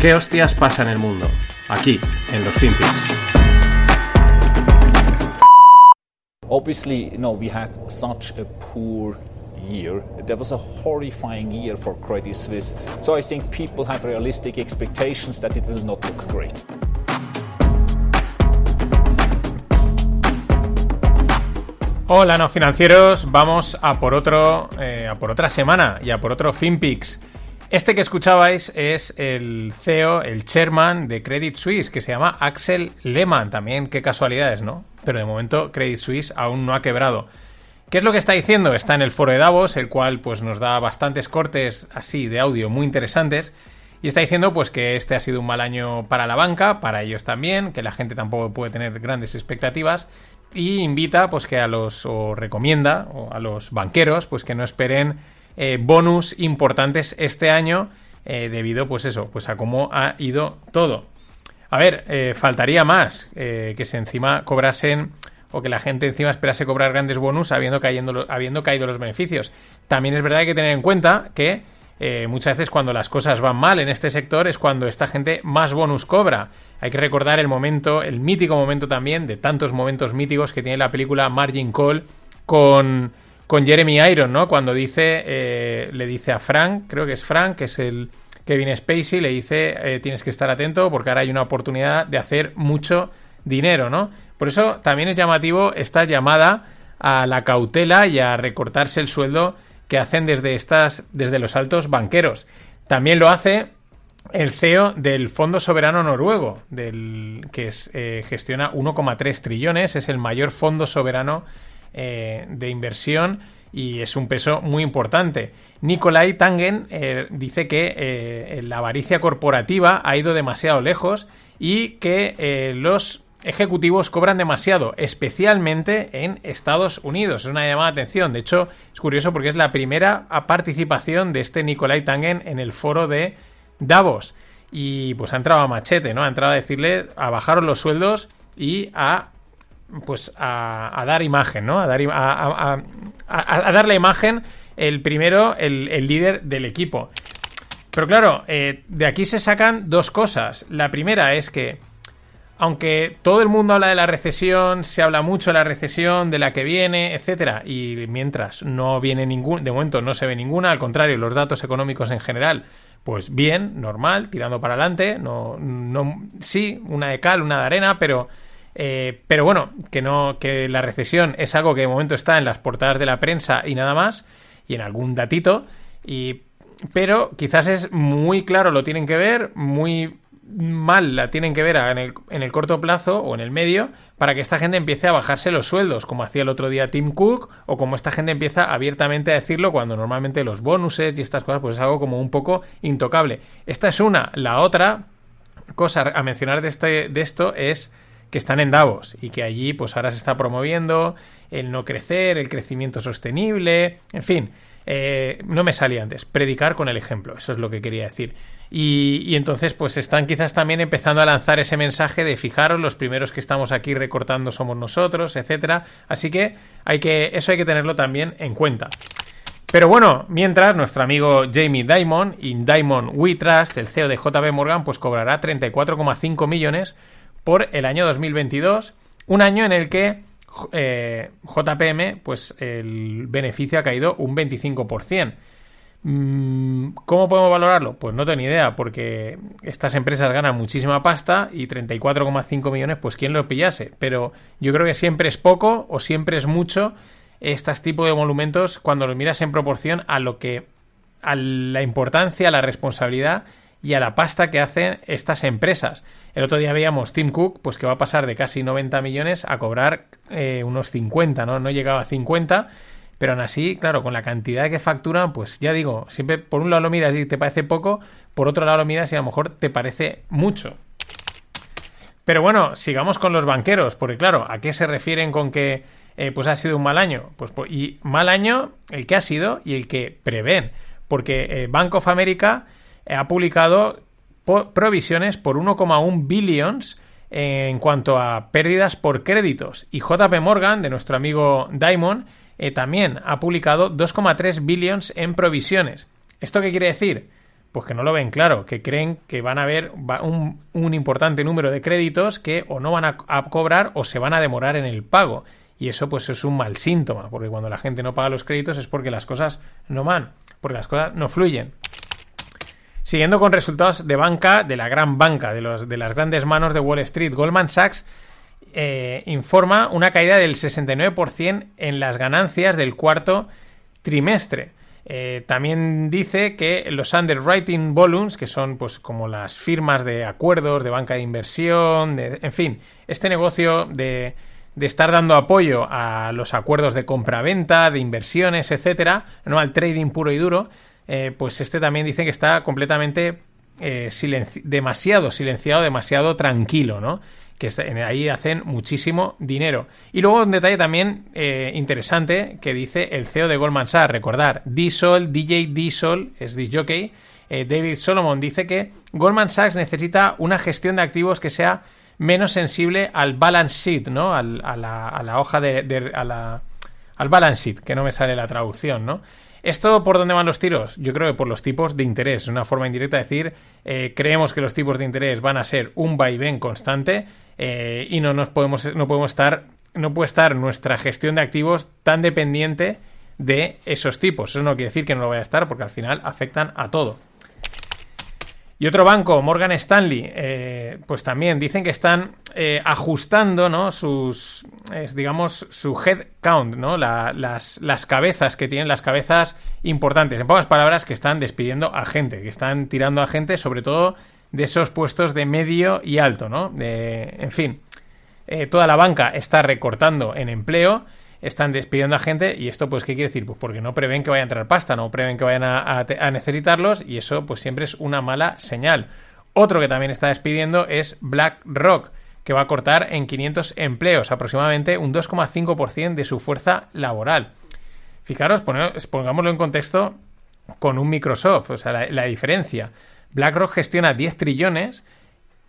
¿Qué hostias pasa en el mundo? Aquí, en los FinPix. Obviously, no, we had such a poor year. There was a horrifying year for Credit Suisse. So I think people have realistic expectations that it will not look great. Hola, no financieros. Vamos a por otro, eh, a por otra semana y a por otro FinPix. Este que escuchabais es el CEO, el chairman de Credit Suisse, que se llama Axel Lehmann. También, qué casualidades, ¿no? Pero de momento Credit Suisse aún no ha quebrado. ¿Qué es lo que está diciendo? Está en el foro de Davos, el cual pues nos da bastantes cortes así de audio muy interesantes. Y está diciendo pues que este ha sido un mal año para la banca, para ellos también, que la gente tampoco puede tener grandes expectativas y invita pues que a los o recomienda a los banqueros pues que no esperen eh, bonus importantes este año eh, debido pues eso pues a cómo ha ido todo a ver eh, faltaría más que se encima cobrasen o que la gente encima esperase cobrar grandes bonus habiendo, caído los beneficios también es verdad que hay que tener en cuenta que muchas veces cuando las cosas van mal en este sector es cuando esta gente más bonus cobra. Hay que recordar el momento, el mítico momento también, de tantos momentos míticos que tiene la película Margin Call con, con Jeremy Iron, ¿no? Cuando dice, eh, le dice a Frank, creo que es Frank, que es el Kevin Spacey, le dice, eh, tienes que estar atento porque ahora hay una oportunidad de hacer mucho dinero, ¿no? Por eso también es llamativo esta llamada a la cautela y a recortarse el sueldo que hacen desde estas, desde los altos banqueros. También lo hace el CEO del Fondo Soberano Noruego, del, que eh, gestiona 1,3 trillones, es el mayor fondo soberano eh, de inversión y es un peso muy importante. Nikolai Tangen eh, dice que la avaricia corporativa ha ido demasiado lejos y que los ejecutivos cobran demasiado, especialmente en Estados Unidos. Es una llamada de atención. De hecho, es curioso porque es la primera participación de este Nikolai Tangen en el foro de Davos. Y pues ha entrado a machete, ¿no? Ha entrado a decirle a bajar los sueldos y a pues a, dar imagen, ¿no? A dar, a, dar la imagen el primero, el, líder del equipo. Pero claro, eh, de aquí se sacan dos cosas. La primera es que aunque todo el mundo habla de la recesión, se habla mucho de la recesión, de la que viene, etcétera, y mientras no viene ningún, de momento no se ve ninguna, al contrario, los datos económicos en general, pues bien, normal, tirando para adelante, no, no, sí, una de cal, una de arena, pero, eh, pero bueno, que no, que la recesión es algo que de momento está en las portadas de la prensa y nada más, y en algún datito, y pero quizás es muy claro, lo tienen que ver, muy mal la tienen que ver en el, en el, corto plazo o en el medio para que esta gente empiece a bajarse los sueldos, como hacía el otro día Tim Cook, o como esta gente empieza abiertamente a decirlo cuando normalmente los bonuses y estas cosas pues es algo como un poco intocable. Esta es una. La otra cosa a mencionar de, este, de esto es que están en Davos y que allí pues ahora se está promoviendo el no crecer, el crecimiento sostenible, en fin, eh, no me salía antes, predicar con el ejemplo, eso es lo que quería decir. Y, entonces, pues están quizás también empezando a lanzar ese mensaje de fijaros, los primeros que estamos aquí recortando somos nosotros, etcétera. Así que hay que, eso hay que tenerlo también en cuenta. Pero bueno, mientras nuestro amigo Jamie Dimon, in Diamond We Trust, el CEO de JB Morgan, pues cobrará 34,5 millones por el año 2022, un año en el que eh, JPM, pues el beneficio ha caído un 25%. Mm, ¿Cómo podemos valorarlo? Pues no tengo ni idea, porque estas empresas ganan muchísima pasta y 34,5 millones, pues quién lo pillase. Pero yo creo que siempre es poco o siempre es mucho estos tipos de monumentos cuando los miras en proporción a lo que a la importancia, a la responsabilidad y a la pasta que hacen estas empresas. El otro día veíamos Tim Cook, pues que va a pasar de casi 90 millones a cobrar eh, unos 50, ¿no? No llegaba a 50 pero aún así, claro, con la cantidad que facturan, pues ya digo, siempre por un lado lo miras y te parece poco, por otro lado lo miras y a lo mejor te parece mucho. Pero bueno, sigamos con los banqueros, porque claro, ¿a qué se refieren con que eh, pues ha sido un mal año? Pues, y mal año el que ha sido y el que prevén, porque eh, Bank of America ha publicado provisiones por 1,1 billions en cuanto a pérdidas por créditos y JP Morgan, de nuestro amigo Diamond, eh, también ha publicado 2,3 billions en provisiones. ¿Esto qué quiere decir? pues que no lo ven claro, que creen que van a haber un, importante número de créditos que o no van a, cobrar o se van a demorar en el pago. Y eso pues es un mal síntoma, porque cuando la gente no paga los créditos es porque las cosas no van, porque las cosas no fluyen. Siguiendo con resultados de banca, de la gran banca, de, las grandes manos de Wall Street, Goldman Sachs eh, informa una caída del 69% en las ganancias del cuarto trimestre. Eh, también dice que los underwriting volumes, que son pues como las firmas de acuerdos de banca de inversión, en fin, este negocio de, de, estar dando apoyo a los acuerdos de compra-venta, de inversiones, etcétera, no al trading puro y duro, eh, pues este también dice que está completamente eh, demasiado silenciado, demasiado tranquilo, ¿no? Que ahí hacen muchísimo dinero. Y luego un detalle también eh, interesante que dice el CEO de Goldman Sachs, recordar, Diesel, DJ Diesel, es disjockey, eh, David Solomon dice que Goldman Sachs necesita una gestión de activos que sea menos sensible al balance sheet, ¿no? Al, a, la, a, la, hoja de, de a la, al balance sheet, que no me sale la traducción, ¿no? ¿Esto por dónde van los tiros? Yo creo que por los tipos de interés. Es una forma indirecta de decir, eh, creemos que los tipos de interés van a ser un vaivén constante eh, y no nos podemos, no podemos estar, no puede estar nuestra gestión de activos tan dependiente de esos tipos. Eso no quiere decir que no lo vaya a estar, porque al final afectan a todo. Y otro banco, Morgan Stanley, eh, pues también dicen que están eh, ajustando, ¿no? Sus, eh, digamos, su head count, ¿no? La, las, las, cabezas que tienen, las cabezas importantes. En pocas palabras, que están despidiendo a gente, que están tirando a gente, sobre todo de esos puestos de medio y alto, ¿no? De, en fin, toda la banca está recortando en empleo están despidiendo a gente y esto pues qué quiere decir pues porque no prevén que vaya a entrar pasta no prevén que vayan a, necesitarlos y eso pues siempre es una mala señal. Otro que también está despidiendo es BlackRock que va a cortar en 500 empleos aproximadamente un 2,5% de su fuerza laboral. Fijaros pongámoslo en contexto con un Microsoft o sea la, la diferencia. BlackRock gestiona 10 trillones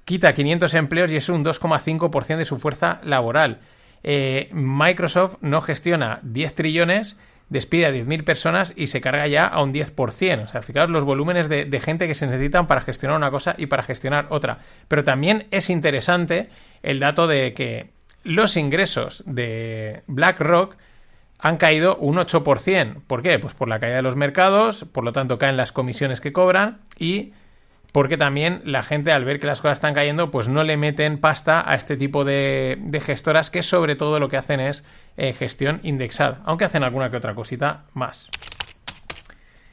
quita 500 empleos y es un 2,5% de su fuerza laboral eh, Microsoft no gestiona 10 trillones, despide a 10.000 personas y se carga ya a un 10%. O sea, fijaos los volúmenes de, de, gente que se necesitan para gestionar una cosa y para gestionar otra. Pero también es interesante el dato de que los ingresos de BlackRock han caído un 8%. ¿Por qué? Pues por la caída de los mercados, por lo tanto caen las comisiones que cobran y porque también la gente al ver que las cosas están cayendo, pues no le meten pasta a este tipo de, gestoras que sobre todo lo que hacen es eh, gestión indexada, aunque hacen alguna que otra cosita más.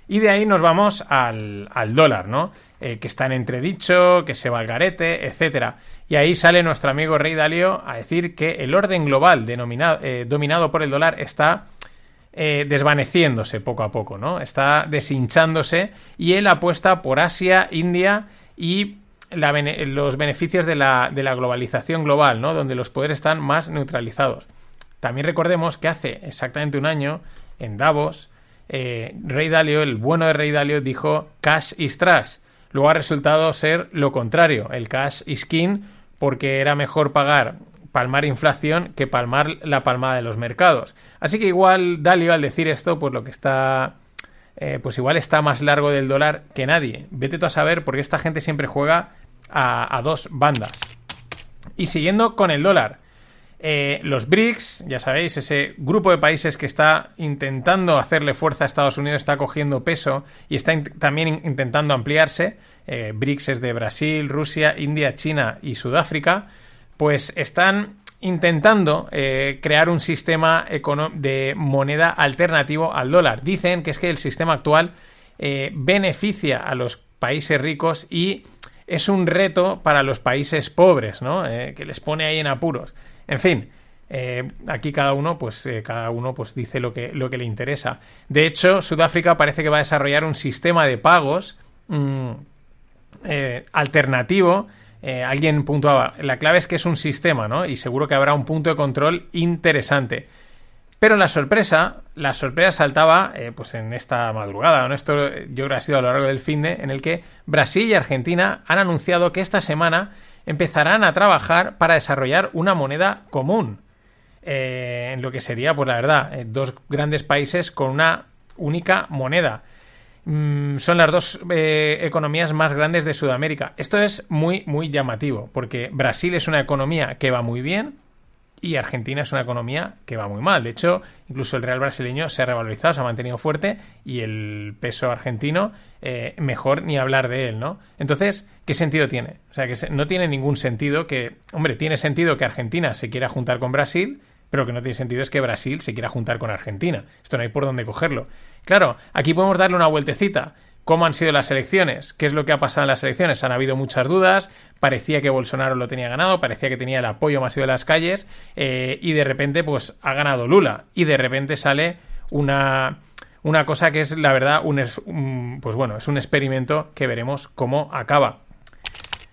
Y de ahí nos vamos al, al dólar, ¿no? Eh, que está en entredicho, que se va al garete, etc. Y ahí sale nuestro amigo Rey Dalio a decir que el orden global eh, dominado por el dólar está eh, desvaneciéndose poco a poco, ¿no? Está deshinchándose y él apuesta por Asia, India y los beneficios de la, de la, globalización global, ¿no? Donde los poderes están más neutralizados. También recordemos que hace exactamente un año, en Davos, eh, Rey Dalio, el bueno de Rey Dalio, dijo cash is trash. Luego ha resultado ser lo contrario, el cash is king, porque era mejor pagar palmar inflación que palmar la palmada de los mercados. Así que igual Dalio al decir esto, pues lo que está... Eh, pues igual está más largo del dólar que nadie. Vete tú a saber porque esta gente siempre juega a, dos bandas. Y siguiendo con el dólar. Eh, los BRICS, ya sabéis, ese grupo de países que está intentando hacerle fuerza a Estados Unidos, está cogiendo peso y está también in intentando ampliarse. Eh, BRICS es de Brasil, Rusia, India, China y Sudáfrica pues están intentando eh, crear un sistema de moneda alternativo al dólar. Dicen que es que el sistema actual eh, beneficia a los países ricos y es un reto para los países pobres, ¿no? Eh, que les pone ahí en apuros. En fin, aquí cada uno, pues, cada uno, pues, dice lo que, lo que le interesa. De hecho, Sudáfrica parece que va a desarrollar un sistema de pagos mmm, alternativo eh, alguien puntuaba, la clave es que es un sistema, ¿no? Y seguro que habrá un punto de control interesante. Pero la sorpresa, la sorpresa saltaba eh, pues en esta madrugada, ¿no? Esto yo creo que ha sido a lo largo del fin de, en el que Brasil y Argentina han anunciado que esta semana empezarán a trabajar para desarrollar una moneda común. Eh, en lo que sería, pues la verdad, eh, dos grandes países con una única moneda. Mm, son las dos eh, economías más grandes de Sudamérica. Esto es muy, muy llamativo, porque Brasil es una economía que va muy bien, y Argentina es una economía que va muy mal. De hecho, incluso el real brasileño se ha revalorizado, se ha mantenido fuerte y el peso argentino, eh, mejor ni hablar de él, ¿no? Entonces, ¿qué sentido tiene? O sea, que no tiene ningún sentido que, hombre, tiene sentido que Argentina se quiera juntar con Brasil, pero que no tiene sentido es que Brasil se quiera juntar con Argentina. Esto no hay por dónde cogerlo. Claro, aquí podemos darle una vueltecita cómo han sido las elecciones, qué es lo que ha pasado en las elecciones. Han habido muchas dudas, parecía que Bolsonaro lo tenía ganado, parecía que tenía el apoyo masivo de las calles eh, y de repente pues ha ganado Lula y de repente sale una, una cosa que es la verdad un, pues bueno, es un experimento que veremos cómo acaba.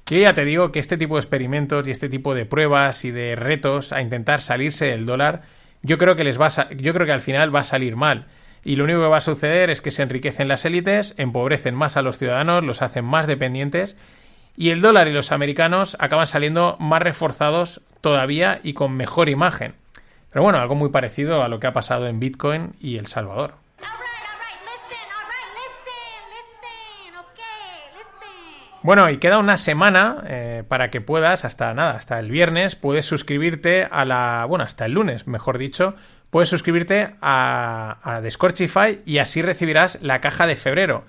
Yo ya te digo que este tipo de experimentos y este tipo de pruebas y de retos a intentar salirse del dólar, yo creo que les va yo creo que al final va a salir mal y lo único que va a suceder es que se enriquecen las élites, empobrecen más a los ciudadanos, los hacen más dependientes y el dólar y los americanos acaban saliendo más reforzados todavía y con mejor imagen. Pero bueno, algo muy parecido a lo que ha pasado en Bitcoin y El Salvador. Bueno, y queda una semana eh, para que puedas, hasta nada, hasta el viernes, puedes suscribirte a la. Bueno, hasta el lunes, mejor dicho, puedes suscribirte a, a Scorchify y así recibirás la caja de febrero.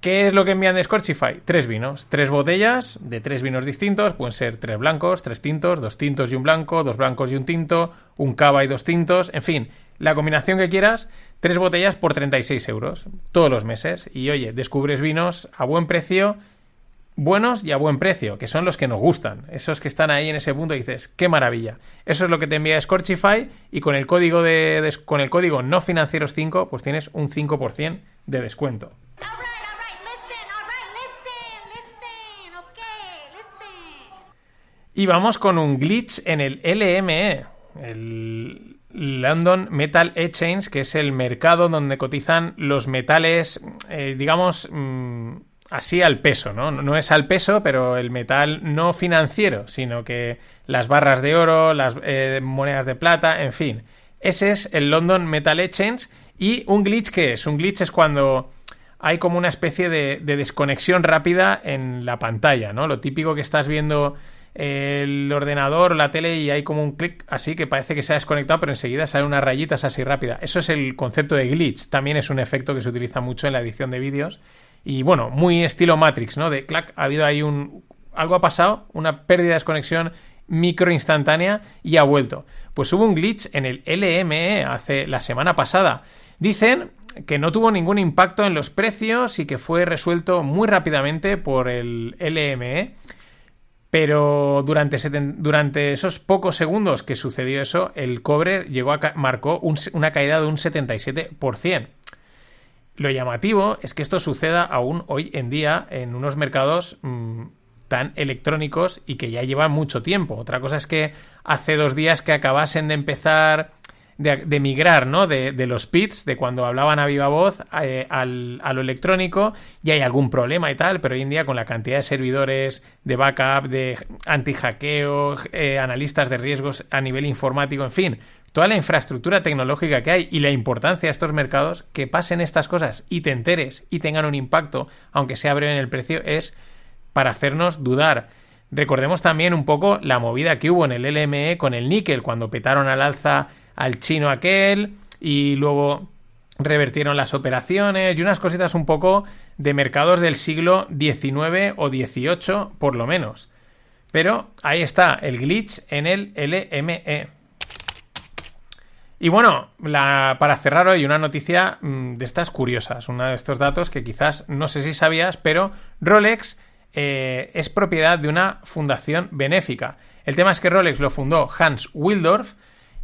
¿Qué es lo que envían de Scorchify? Tres vinos, tres botellas de tres vinos distintos, pueden ser tres blancos, tres tintos, dos tintos y un blanco, dos blancos y un tinto, un cava y dos tintos, en fin, la combinación que quieras, tres botellas por 36 euros, todos los meses. Y oye, descubres vinos a buen precio buenos y a buen precio, que son los que nos gustan, esos que están ahí en ese punto y dices, qué maravilla. Eso es lo que te envía Scorchify y con el código de, con el código no financieros 5, pues tienes un 5% de descuento. Y vamos con un glitch en el LME, el London Metal Exchange, que es el mercado donde cotizan los metales, eh, digamos, mm, así al peso, ¿no? No es al peso, pero el metal no financiero, sino que las barras de oro, las eh, monedas de plata, en fin. Ese es el London Metal Exchange. Y un glitch, ¿qué es? Un glitch es cuando hay como una especie de, de desconexión rápida en la pantalla, ¿no? Lo típico que estás viendo el ordenador o la tele y hay como un clic así que parece que se ha desconectado, pero enseguida salen unas rayitas así rápida. Eso es el concepto de glitch. También es un efecto que se utiliza mucho en la edición de vídeos y bueno, muy estilo Matrix, ¿no? De clac, ha habido ahí un. Algo ha pasado, una pérdida de desconexión micro instantánea y ha vuelto. Pues hubo un glitch en el LME hace la semana pasada. Dicen que no tuvo ningún impacto en los precios y que fue resuelto muy rápidamente por el LME. Pero durante, durante esos pocos segundos que sucedió eso, el cobre llegó a marcó una caída de un 77%. Lo llamativo es que esto suceda aún hoy en día en unos mercados mm, tan electrónicos y que ya llevan mucho tiempo. Otra cosa es que hace dos días que acabasen de empezar de, migrar, ¿no? De, los pits, de cuando hablaban a viva voz eh, al, a lo electrónico, y hay algún problema y tal, pero hoy en día con la cantidad de servidores, de backup, de anti-hackeo, eh, analistas de riesgos a nivel informático, en fin, toda la infraestructura tecnológica que hay y la importancia de estos mercados, que pasen estas cosas y te enteres y tengan un impacto, aunque sea breve en el precio, es para hacernos dudar. Recordemos también un poco la movida que hubo en el LME con el níquel, cuando petaron al alza al chino aquel y luego revertieron las operaciones y unas cositas un poco de mercados del siglo XIX o XVIII, por lo menos. Pero ahí está el glitch en el LME. Y bueno, para cerrar hoy una noticia mm, de estas curiosas, uno de estos datos que quizás no sé si sabías, pero Rolex eh, es propiedad de una fundación benéfica. El tema es que Rolex lo fundó Hans Wildorf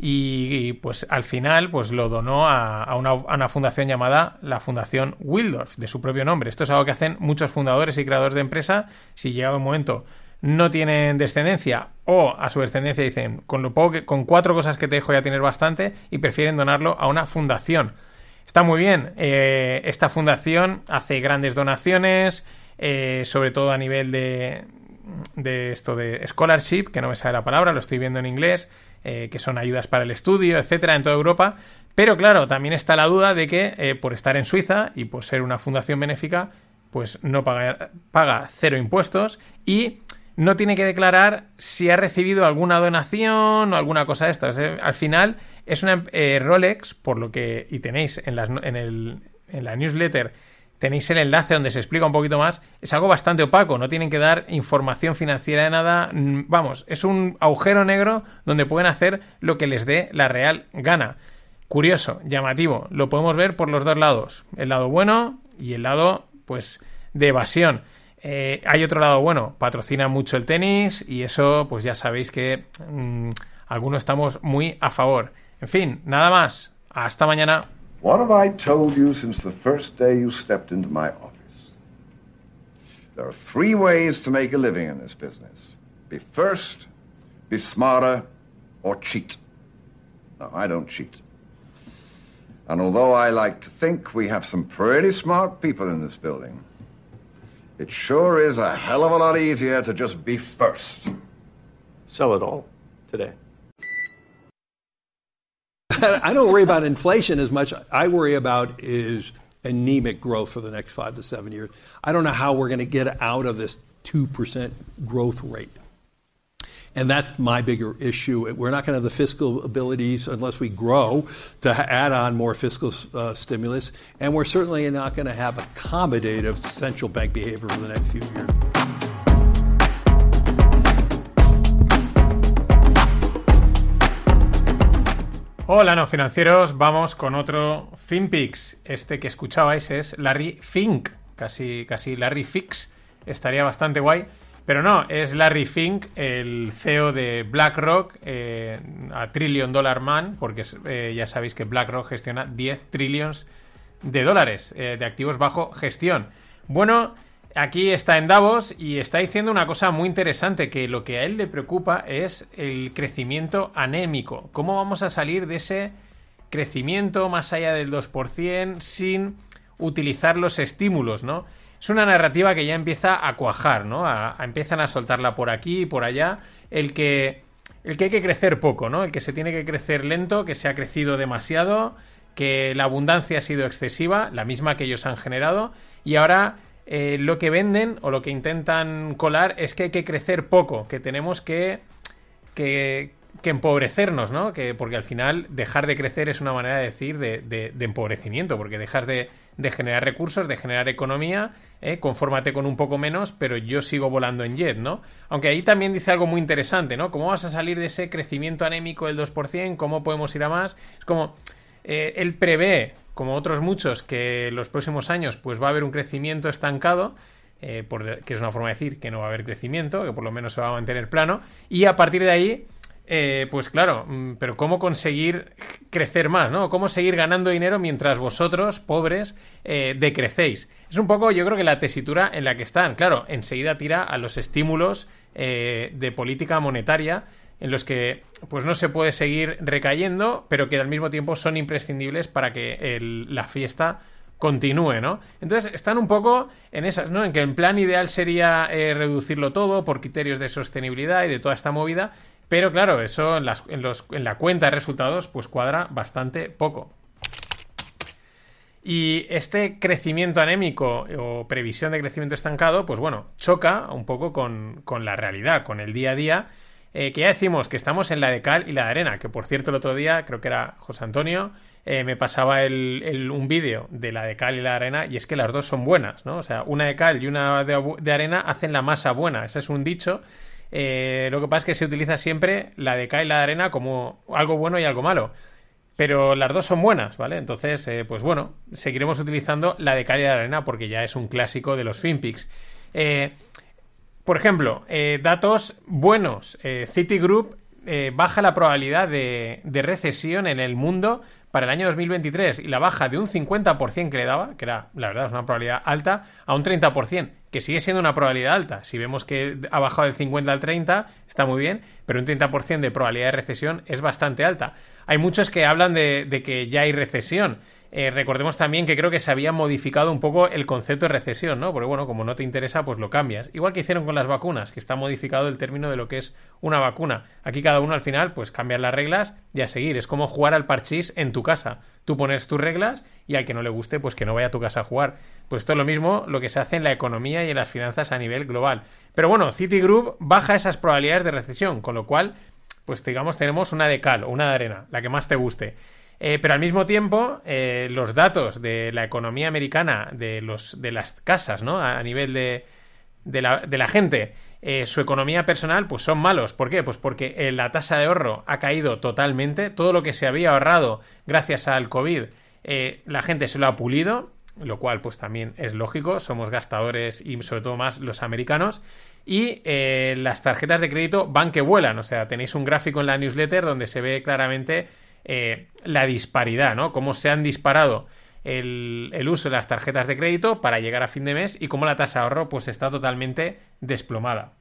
y, pues al final pues lo donó a, una, a, una, fundación llamada la Fundación Wildorf, de su propio nombre. Esto es algo que hacen muchos fundadores y creadores de empresa si llega un momento no tienen descendencia o a su descendencia dicen con lo poco con cuatro cosas que te dejo ya tienes bastante y prefieren donarlo a una fundación. Está muy bien. Eh, esta fundación hace grandes donaciones, eh, sobre todo a nivel de, de esto de scholarship, que no me sale la palabra, lo estoy viendo en inglés, eh, que son ayudas para el estudio, etcétera, en toda Europa. Pero claro, también está la duda de que por estar en Suiza y por ser una fundación benéfica, pues no paga, paga cero impuestos y no tiene que declarar si ha recibido alguna donación o alguna cosa de estas. ¿eh? Al final es una eh, Rolex, por lo que, y tenéis en, en, la newsletter, tenéis el enlace donde se explica un poquito más, es algo bastante opaco, no tienen que dar información financiera de nada, vamos, es un agujero negro donde pueden hacer lo que les dé la real gana. Curioso, llamativo, lo podemos ver por los dos lados, el lado bueno y el lado, pues, de evasión. Eh, hay otro lado bueno, patrocina mucho el tenis y eso, pues ya sabéis que mmm, algunos estamos muy a favor. En fin, nada más. Hasta mañana. What have I told you since the first day you stepped into my office? There are three ways to make a living in this business be first, be smarter, or cheat. No, I don't cheat. And although I like to think we have some pretty smart people in this building, it sure is a hell of a lot easier to just be first. Sell it all today. I don't worry about inflation as much. I worry about is anemic growth for the next five to seven years. I don't know how we're going to get out of this 2% growth rate. And that's my bigger issue. We're not going to have the fiscal abilities unless we grow to add on more fiscal uh, stimulus. And we're certainly not going to have accommodative central bank behavior for the next few years. Hola, no financieros. Vamos con otro FinPix. Este que escuchabais es Larry Fink. Casi, casi Larry Fix. Estaría bastante guay. Pero no, es Larry Fink, el CEO de BlackRock, eh, a Trillion Dollar Man, porque eh, ya sabéis que BlackRock gestiona 10 trillions de dólares eh, de activos bajo gestión. Bueno, aquí está en Davos y está diciendo una cosa muy interesante, que lo que a él le preocupa es el crecimiento anémico. ¿Cómo vamos a salir de ese crecimiento más allá del 2% sin utilizar los estímulos, ¿no? Es una narrativa que ya empieza a cuajar, ¿no? Empiezan a soltarla por aquí y por allá. El que, el que hay que crecer poco, ¿no? El que se tiene que crecer lento, que se ha crecido demasiado, que la abundancia ha sido excesiva, la misma que ellos han generado, y ahora eh, lo que venden o lo que intentan colar es que hay que crecer poco, que tenemos que, que, que empobrecernos, ¿no? Que, porque al final dejar de crecer es una manera de decir de, de, de empobrecimiento, porque dejas de, generar recursos, de generar economía, ¿eh? confórmate con un poco menos, pero yo sigo volando en jet, ¿no? Aunque ahí también dice algo muy interesante, ¿no? ¿Cómo vas a salir de ese crecimiento anémico del 2%? ¿Cómo podemos ir a más? Es como, eh, él prevé, como otros muchos, que en los próximos años pues va a haber un crecimiento estancado, eh, que es una forma de decir que no va a haber crecimiento, que por lo menos se va a mantener plano, y a partir de ahí eh, pues claro, mm, pero ¿cómo conseguir crecer más, ¿no? ¿Cómo seguir ganando dinero mientras vosotros, pobres, eh, decrecéis? Es un poco, yo creo que la tesitura en la que están. Claro, enseguida tira a los estímulos eh, de política monetaria en los que pues no se puede seguir recayendo, pero que al mismo tiempo son imprescindibles para que la fiesta continúe, ¿no? Entonces están un poco en esas, ¿no? En que el plan ideal sería eh, reducirlo todo por criterios de sostenibilidad y de toda esta movida, pero claro, eso en, la cuenta de resultados pues cuadra bastante poco. Y este crecimiento anémico o previsión de crecimiento estancado, pues bueno, choca un poco con, la realidad, con el día a día, eh, que ya decimos que estamos en la de cal y la de arena, que por cierto el otro día, creo que era José Antonio, eh, me pasaba el, un vídeo de la de cal y la de arena, y es que las dos son buenas, ¿no? O sea, una de cal y una de, de arena hacen la masa buena, ese es un dicho eh, lo que pasa es que se utiliza siempre la de K y la de arena como algo bueno y algo malo. Pero las dos son buenas, ¿vale? Entonces, eh, pues bueno, seguiremos utilizando la de K y la de arena porque ya es un clásico de los FinPix. Eh, por ejemplo, datos buenos. Citigroup baja la probabilidad de recesión en el mundo para el año 2023 y la baja de un 50% que le daba, que era, la verdad, es una probabilidad alta, a un 30%, que sigue siendo una probabilidad alta. Si vemos que ha bajado del 50 al 30, está muy bien, pero un 30% de probabilidad de recesión es bastante alta. Hay muchos que hablan de, de que ya hay recesión. Eh, recordemos también que creo que se había modificado un poco el concepto de recesión, ¿no? Porque bueno, como no te interesa, pues lo cambias. Igual que hicieron con las vacunas, que está modificado el término de lo que es una vacuna. Aquí cada uno al final, pues cambia las reglas y a seguir. Es como jugar al parchís en tu casa. Tú pones tus reglas y al que no le guste, pues que no vaya a tu casa a jugar. Pues esto es lo mismo lo que se hace en la economía y en las finanzas a nivel global. Pero bueno, Citigroup baja esas probabilidades de recesión, con lo cual, pues digamos, tenemos una de cal o una de arena, la que más te guste. Eh, pero al mismo tiempo, eh, los datos de la economía americana, de, los, de las casas, ¿no? A, nivel de, de, la, de la gente, eh, su economía personal, pues son malos. ¿Por qué? Pues porque la tasa de ahorro ha caído totalmente. Todo lo que se había ahorrado gracias al COVID, la gente se lo ha pulido, lo cual pues también es lógico. Somos gastadores y sobre todo más los americanos. Y las tarjetas de crédito van que vuelan. O sea, tenéis un gráfico en la newsletter donde se ve claramente eh, la disparidad, ¿no? Cómo se han disparado el, uso de las tarjetas de crédito para llegar a fin de mes y cómo la tasa de ahorro pues está totalmente desplomada.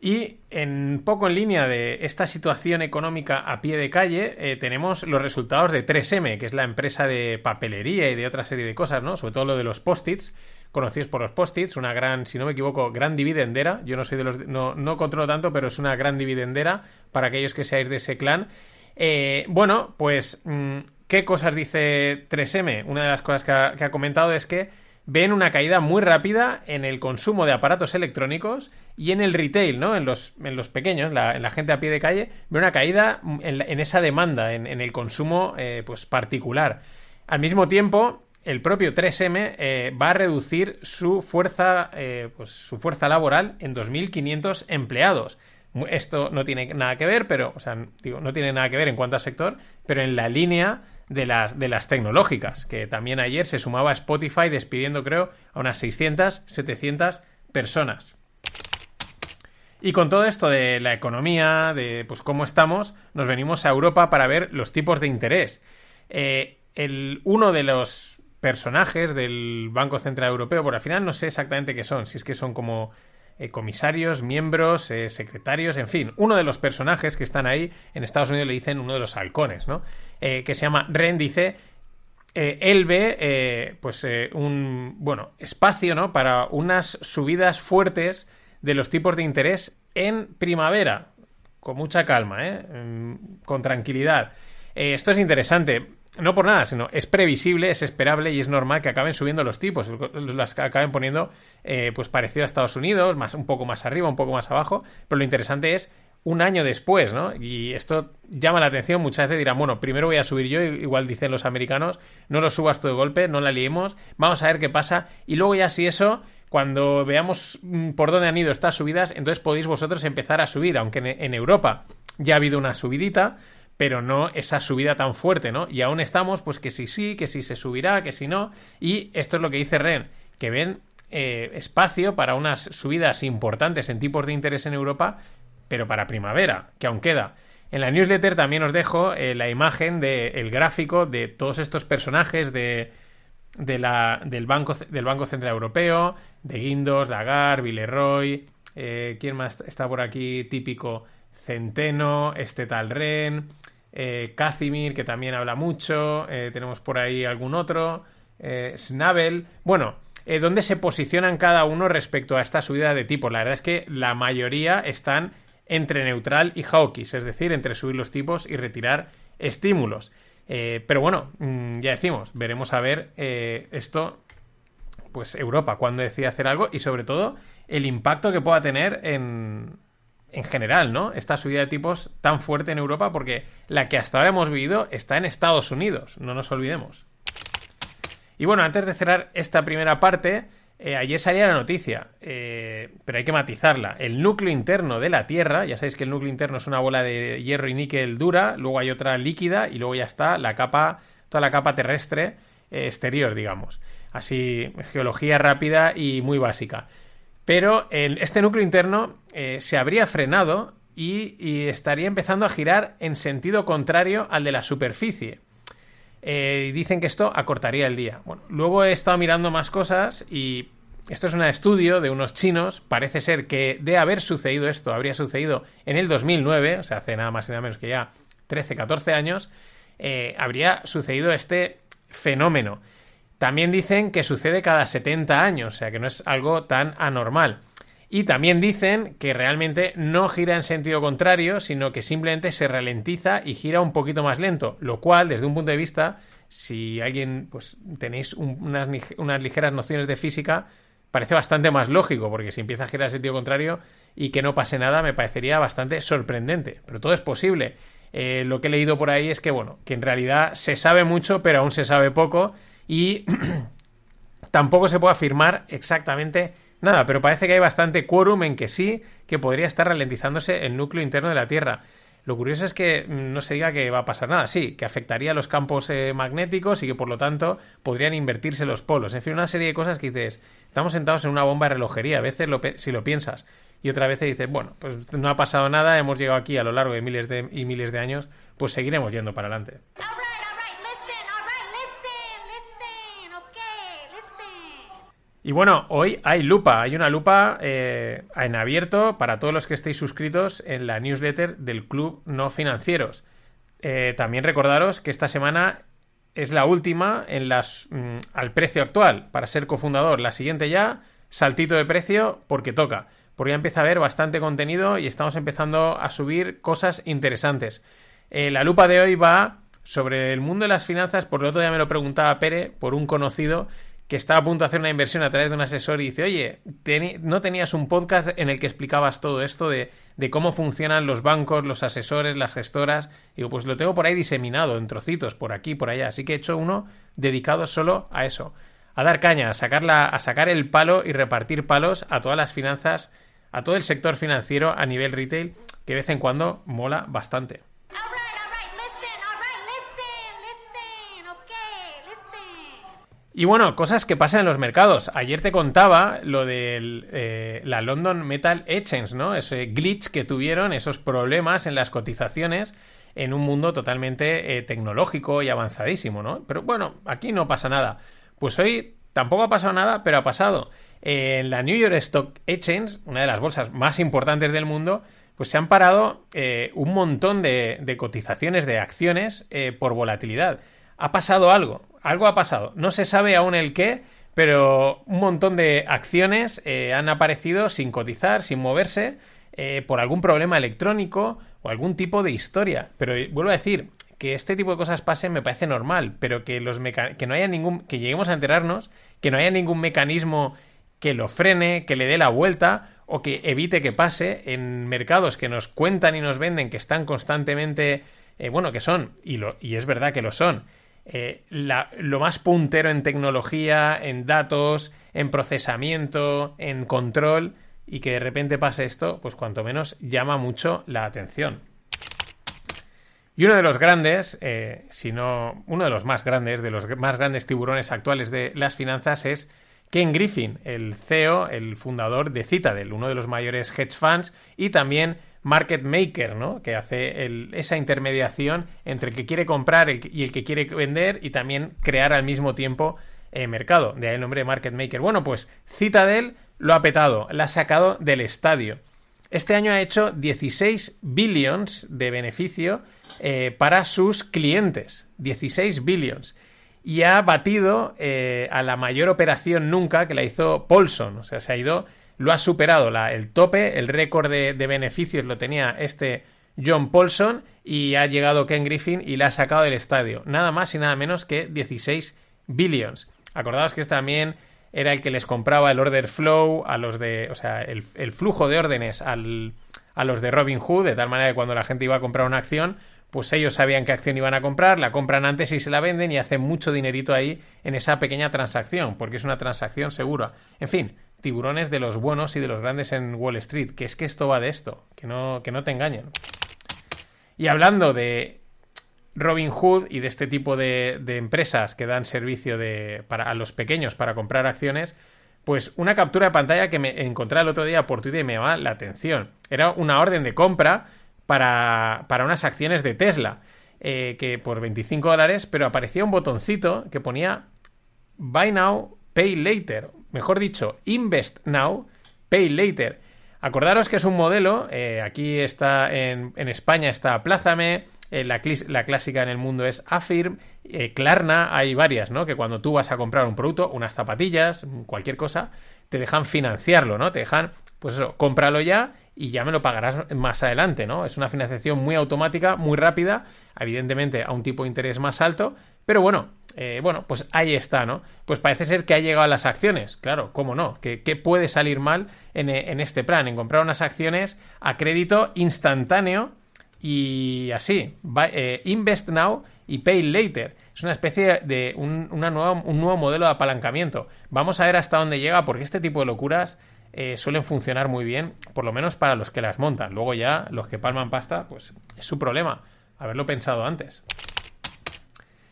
Y en poco en línea de esta situación económica a pie de calle, eh, tenemos los resultados de 3M, que es la empresa de papelería y de otra serie de cosas, ¿no? Sobre todo lo de los post-its, conocidos por los post-its, una gran, si no me equivoco, gran dividendera. Yo no soy de los, no, no controlo tanto, pero es una gran dividendera para aquellos que seáis de ese clan. Eh, bueno, pues, mm, ¿qué cosas dice 3M? Una de las cosas que ha, comentado es que ven una caída muy rápida en el consumo de aparatos electrónicos y en el retail, ¿no? En los, en los pequeños, en la gente a pie de calle, ve una caída en, esa demanda, en, el consumo eh, pues particular. Al mismo tiempo, el propio 3M eh, va a reducir su fuerza, eh, pues, su fuerza laboral en 2.500 empleados. Esto no tiene nada que ver, pero, o sea, digo, no tiene nada que ver en cuanto al sector, pero en la línea de las, de las tecnológicas, que también ayer se sumaba a Spotify despidiendo, creo, a unas 600, 700 personas. Y con todo esto de la economía, de pues cómo estamos, nos venimos a Europa para ver los tipos de interés. Eh, el, uno de los personajes del Banco Central Europeo, por al final no sé exactamente qué son, si es que son como eh, comisarios, miembros, eh, secretarios, en fin, uno de los personajes que están ahí, en Estados Unidos le dicen uno de los halcones, ¿no? que se llama Ren, dice, él ve, pues, un, bueno, espacio, ¿no? Para unas subidas fuertes de los tipos de interés en primavera, con mucha calma, ¿eh? Mm, con tranquilidad. Eh, esto es interesante, no por nada, sino es previsible, es esperable y es normal que acaben subiendo los tipos, las acaben poniendo eh, pues parecido a Estados Unidos, más, un poco más arriba, un poco más abajo, pero lo interesante es un año después, ¿no? Y esto llama la atención, muchas veces dirán, bueno, primero voy a subir yo, igual dicen los americanos, no lo subas todo de golpe, no la liemos, vamos a ver qué pasa, y luego ya si eso cuando veamos mm, por dónde han ido estas subidas, entonces podéis vosotros empezar a subir, aunque en Europa ya ha habido una subidita, pero no esa subida tan fuerte, ¿no? Y aún estamos, pues que si sí, que si se subirá, que si no. Y esto es lo que dice Ren, que ven eh, espacio para unas subidas importantes en tipos de interés en Europa, pero para primavera, que aún queda. En la newsletter también os dejo eh, la imagen del gráfico de todos estos personajes de de la, del, Banco, del Banco Central Europeo, de Guindos, Lagarde, Villeroy, eh, ¿quién más está por aquí? Típico Centeno, este tal Ren, eh, Casimir, que también habla mucho, eh, tenemos por ahí algún otro, eh, Snabel, bueno, ¿dónde se posicionan cada uno respecto a esta subida de tipos? La verdad es que la mayoría están entre neutral y hawkish, es decir, entre subir los tipos y retirar estímulos. Eh, pero bueno, mm, ya decimos, veremos a ver eh, esto, pues Europa, cuando decide hacer algo y sobre todo el impacto que pueda tener en, en general, ¿no? Esta subida de tipos tan fuerte en Europa porque la que hasta ahora hemos vivido está en Estados Unidos, no nos olvidemos. Y bueno, antes de cerrar esta primera parte, eh, ayer salía la noticia, eh, pero hay que matizarla. El núcleo interno de la Tierra, ya sabéis que el núcleo interno es una bola de hierro y níquel dura, luego hay otra líquida y luego ya está la capa, toda la capa terrestre eh, exterior, digamos. Así, geología rápida y muy básica. Pero este núcleo interno se habría frenado y estaría empezando a girar en sentido contrario al de la superficie. Eh, dicen que esto acortaría el día. Bueno, luego he estado mirando más cosas y esto es un estudio de unos chinos. Parece ser que de haber sucedido esto, habría sucedido en el 2009, o sea, hace nada más y nada menos que ya 13, 14 años, eh, habría sucedido este fenómeno. También dicen que sucede cada 70 años, o sea, que no es algo tan anormal. Y también dicen que realmente no gira en sentido contrario, sino que simplemente se ralentiza y gira un poquito más lento, lo cual, desde un punto de vista, si alguien pues tenéis unas, ligeras nociones de física, parece bastante más lógico, porque si empieza a girar en sentido contrario y que no pase nada, me parecería bastante sorprendente. Pero todo es posible. Eh, lo que he leído por ahí es que, bueno, que en realidad se sabe mucho, pero aún se sabe poco y tampoco se puede afirmar exactamente nada, pero parece que hay bastante quórum en que sí, que podría estar ralentizándose el núcleo interno de la Tierra. Lo curioso es que no se diga que va a pasar nada, sí, que afectaría los campos eh, magnéticos y que por lo tanto podrían invertirse los polos. En fin, una serie de cosas que dices, estamos sentados en una bomba de relojería, a veces si lo piensas, y otra vez dices, bueno, pues no ha pasado nada, hemos llegado aquí a lo largo de miles de, y miles de años, pues seguiremos yendo para adelante. Y bueno, hoy hay lupa, hay una lupa eh, en abierto para todos los que estéis suscritos en la newsletter del Club No Financieros. Eh, también recordaros que esta semana es la última en las mm, al precio actual para ser cofundador. La siguiente ya, saltito de precio porque toca porque ya empieza a haber bastante contenido y estamos empezando a subir cosas interesantes. Eh, la lupa de hoy va sobre el mundo de las finanzas, por lo otro día me lo preguntaba Pere, por un conocido que estaba a punto de hacer una inversión a través de un asesor y dice, oye, ¿no tenías un podcast en el que explicabas todo esto de, cómo funcionan los bancos, los asesores, las gestoras? Y digo, pues lo tengo por ahí diseminado, en trocitos, por aquí, por allá. Así que he hecho uno dedicado solo a eso, a dar caña, a, sacarla, a sacar el palo y repartir palos a todas las finanzas a todo el sector financiero a nivel retail que de vez en cuando mola bastante. Y bueno, cosas que pasan en los mercados. Ayer te contaba lo de eh, la London Metal Exchange, ¿no? Ese glitch que tuvieron, esos problemas en las cotizaciones en un mundo totalmente eh, tecnológico y avanzadísimo, ¿no? Pero bueno, aquí no pasa nada. Pues hoy tampoco ha pasado nada, pero ha pasado en la New York Stock Exchange, una de las bolsas más importantes del mundo, pues se han parado eh, un montón de, cotizaciones de acciones por volatilidad. Ha pasado algo, algo ha pasado. No se sabe aún el qué, pero un montón de acciones eh, han aparecido sin cotizar, sin moverse, por algún problema electrónico o algún tipo de historia. Pero vuelvo a decir, que este tipo de cosas pasen me parece normal, pero que los que no haya ningún que lleguemos a enterarnos, que no haya ningún mecanismo que lo frene, que le dé la vuelta o que evite que pase en mercados que nos cuentan y nos venden que están constantemente, eh, bueno, que son, y, lo, y es verdad que lo son, eh, lo más puntero en tecnología, en datos, en procesamiento, en control, y que de repente pase esto, pues cuanto menos llama mucho la atención. Y uno de los grandes, eh, si no uno de los más grandes, de los más grandes tiburones actuales de las finanzas es Ken Griffin, el CEO, el fundador de Citadel, uno de los mayores hedge funds, y también market maker, ¿no? Que hace esa intermediación entre el que quiere comprar y el que quiere vender y también crear al mismo tiempo eh, mercado. De ahí el nombre de market maker. Bueno, pues Citadel lo ha petado, la ha sacado del estadio. Este año ha hecho 16 billions de beneficio eh, para sus clientes. 16 billions y ha batido eh, a la mayor operación nunca que la hizo Paulson. O sea, se ha ido, lo ha superado la, el tope, el récord de, beneficios lo tenía este John Paulson y ha llegado Ken Griffin y la ha sacado del estadio. Nada más y nada menos que 16 billions. Acordaos que este también era el que les compraba el order flow a los de, o sea, el, flujo de órdenes al, a los de Robin Hood, de tal manera que cuando la gente iba a comprar una acción, pues ellos sabían qué acción iban a comprar, la compran antes y se la venden y hacen mucho dinerito ahí en esa pequeña transacción, porque es una transacción segura. En fin, tiburones de los buenos y de los grandes en Wall Street, que es que esto va de esto, que no, que no te engañen. Y hablando de Robin Hood y de este tipo de, empresas que dan servicio de, para, a los pequeños para comprar acciones, pues una captura de pantalla que me encontré el otro día por Twitter y me llama la atención. Era una orden de compra para, para unas acciones de Tesla, eh, que por 25 dólares, pero aparecía un botoncito que ponía Buy Now, Pay Later. Mejor dicho, Invest Now, Pay Later. Acordaros que es un modelo, eh, aquí está en, en, España está Plázame, eh, la, la, clásica en el mundo es Affirm, eh, hay varias, ¿no? Que cuando tú vas a comprar un producto, unas zapatillas, cualquier cosa, te dejan financiarlo, ¿no? Te dejan, pues eso, cómpralo ya y ya me lo pagarás más adelante, ¿no? Es una financiación muy automática, muy rápida, evidentemente a un tipo de interés más alto, pero bueno, eh, bueno, pues ahí está, ¿no? Pues parece ser que ha llegado a las acciones, claro, ¿cómo no? ¿Qué, puede salir mal en, en, este plan? En comprar unas acciones a crédito instantáneo y así, eh, Invest Now y Pay Later. Es una especie de un, nuevo modelo de apalancamiento. Vamos a ver hasta dónde llega, porque este tipo de locuras eh, suelen funcionar muy bien, por lo menos para los que las montan. Luego ya los que palman pasta, pues es su problema, haberlo pensado antes.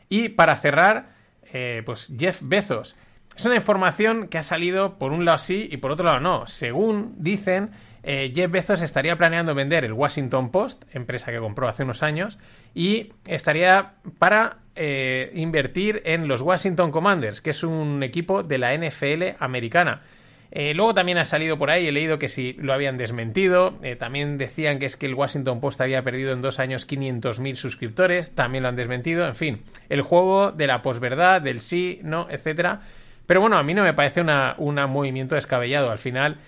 Y para cerrar, eh, pues Jeff Bezos. Es una información que ha salido por un lado sí y por otro lado no. Según dicen, eh, Jeff Bezos estaría planeando vender el Washington Post, empresa que compró hace unos años, y estaría para eh, invertir en los Washington Commanders, que es un equipo de la NFL americana. Eh, luego también ha salido por ahí, he leído que si lo habían desmentido, también decían que es que el Washington Post había perdido en dos años 500.000 suscriptores, también lo han desmentido, en fin, el juego de la posverdad, del sí, no, etcétera. Pero bueno, a mí no me parece un movimiento descabellado, al final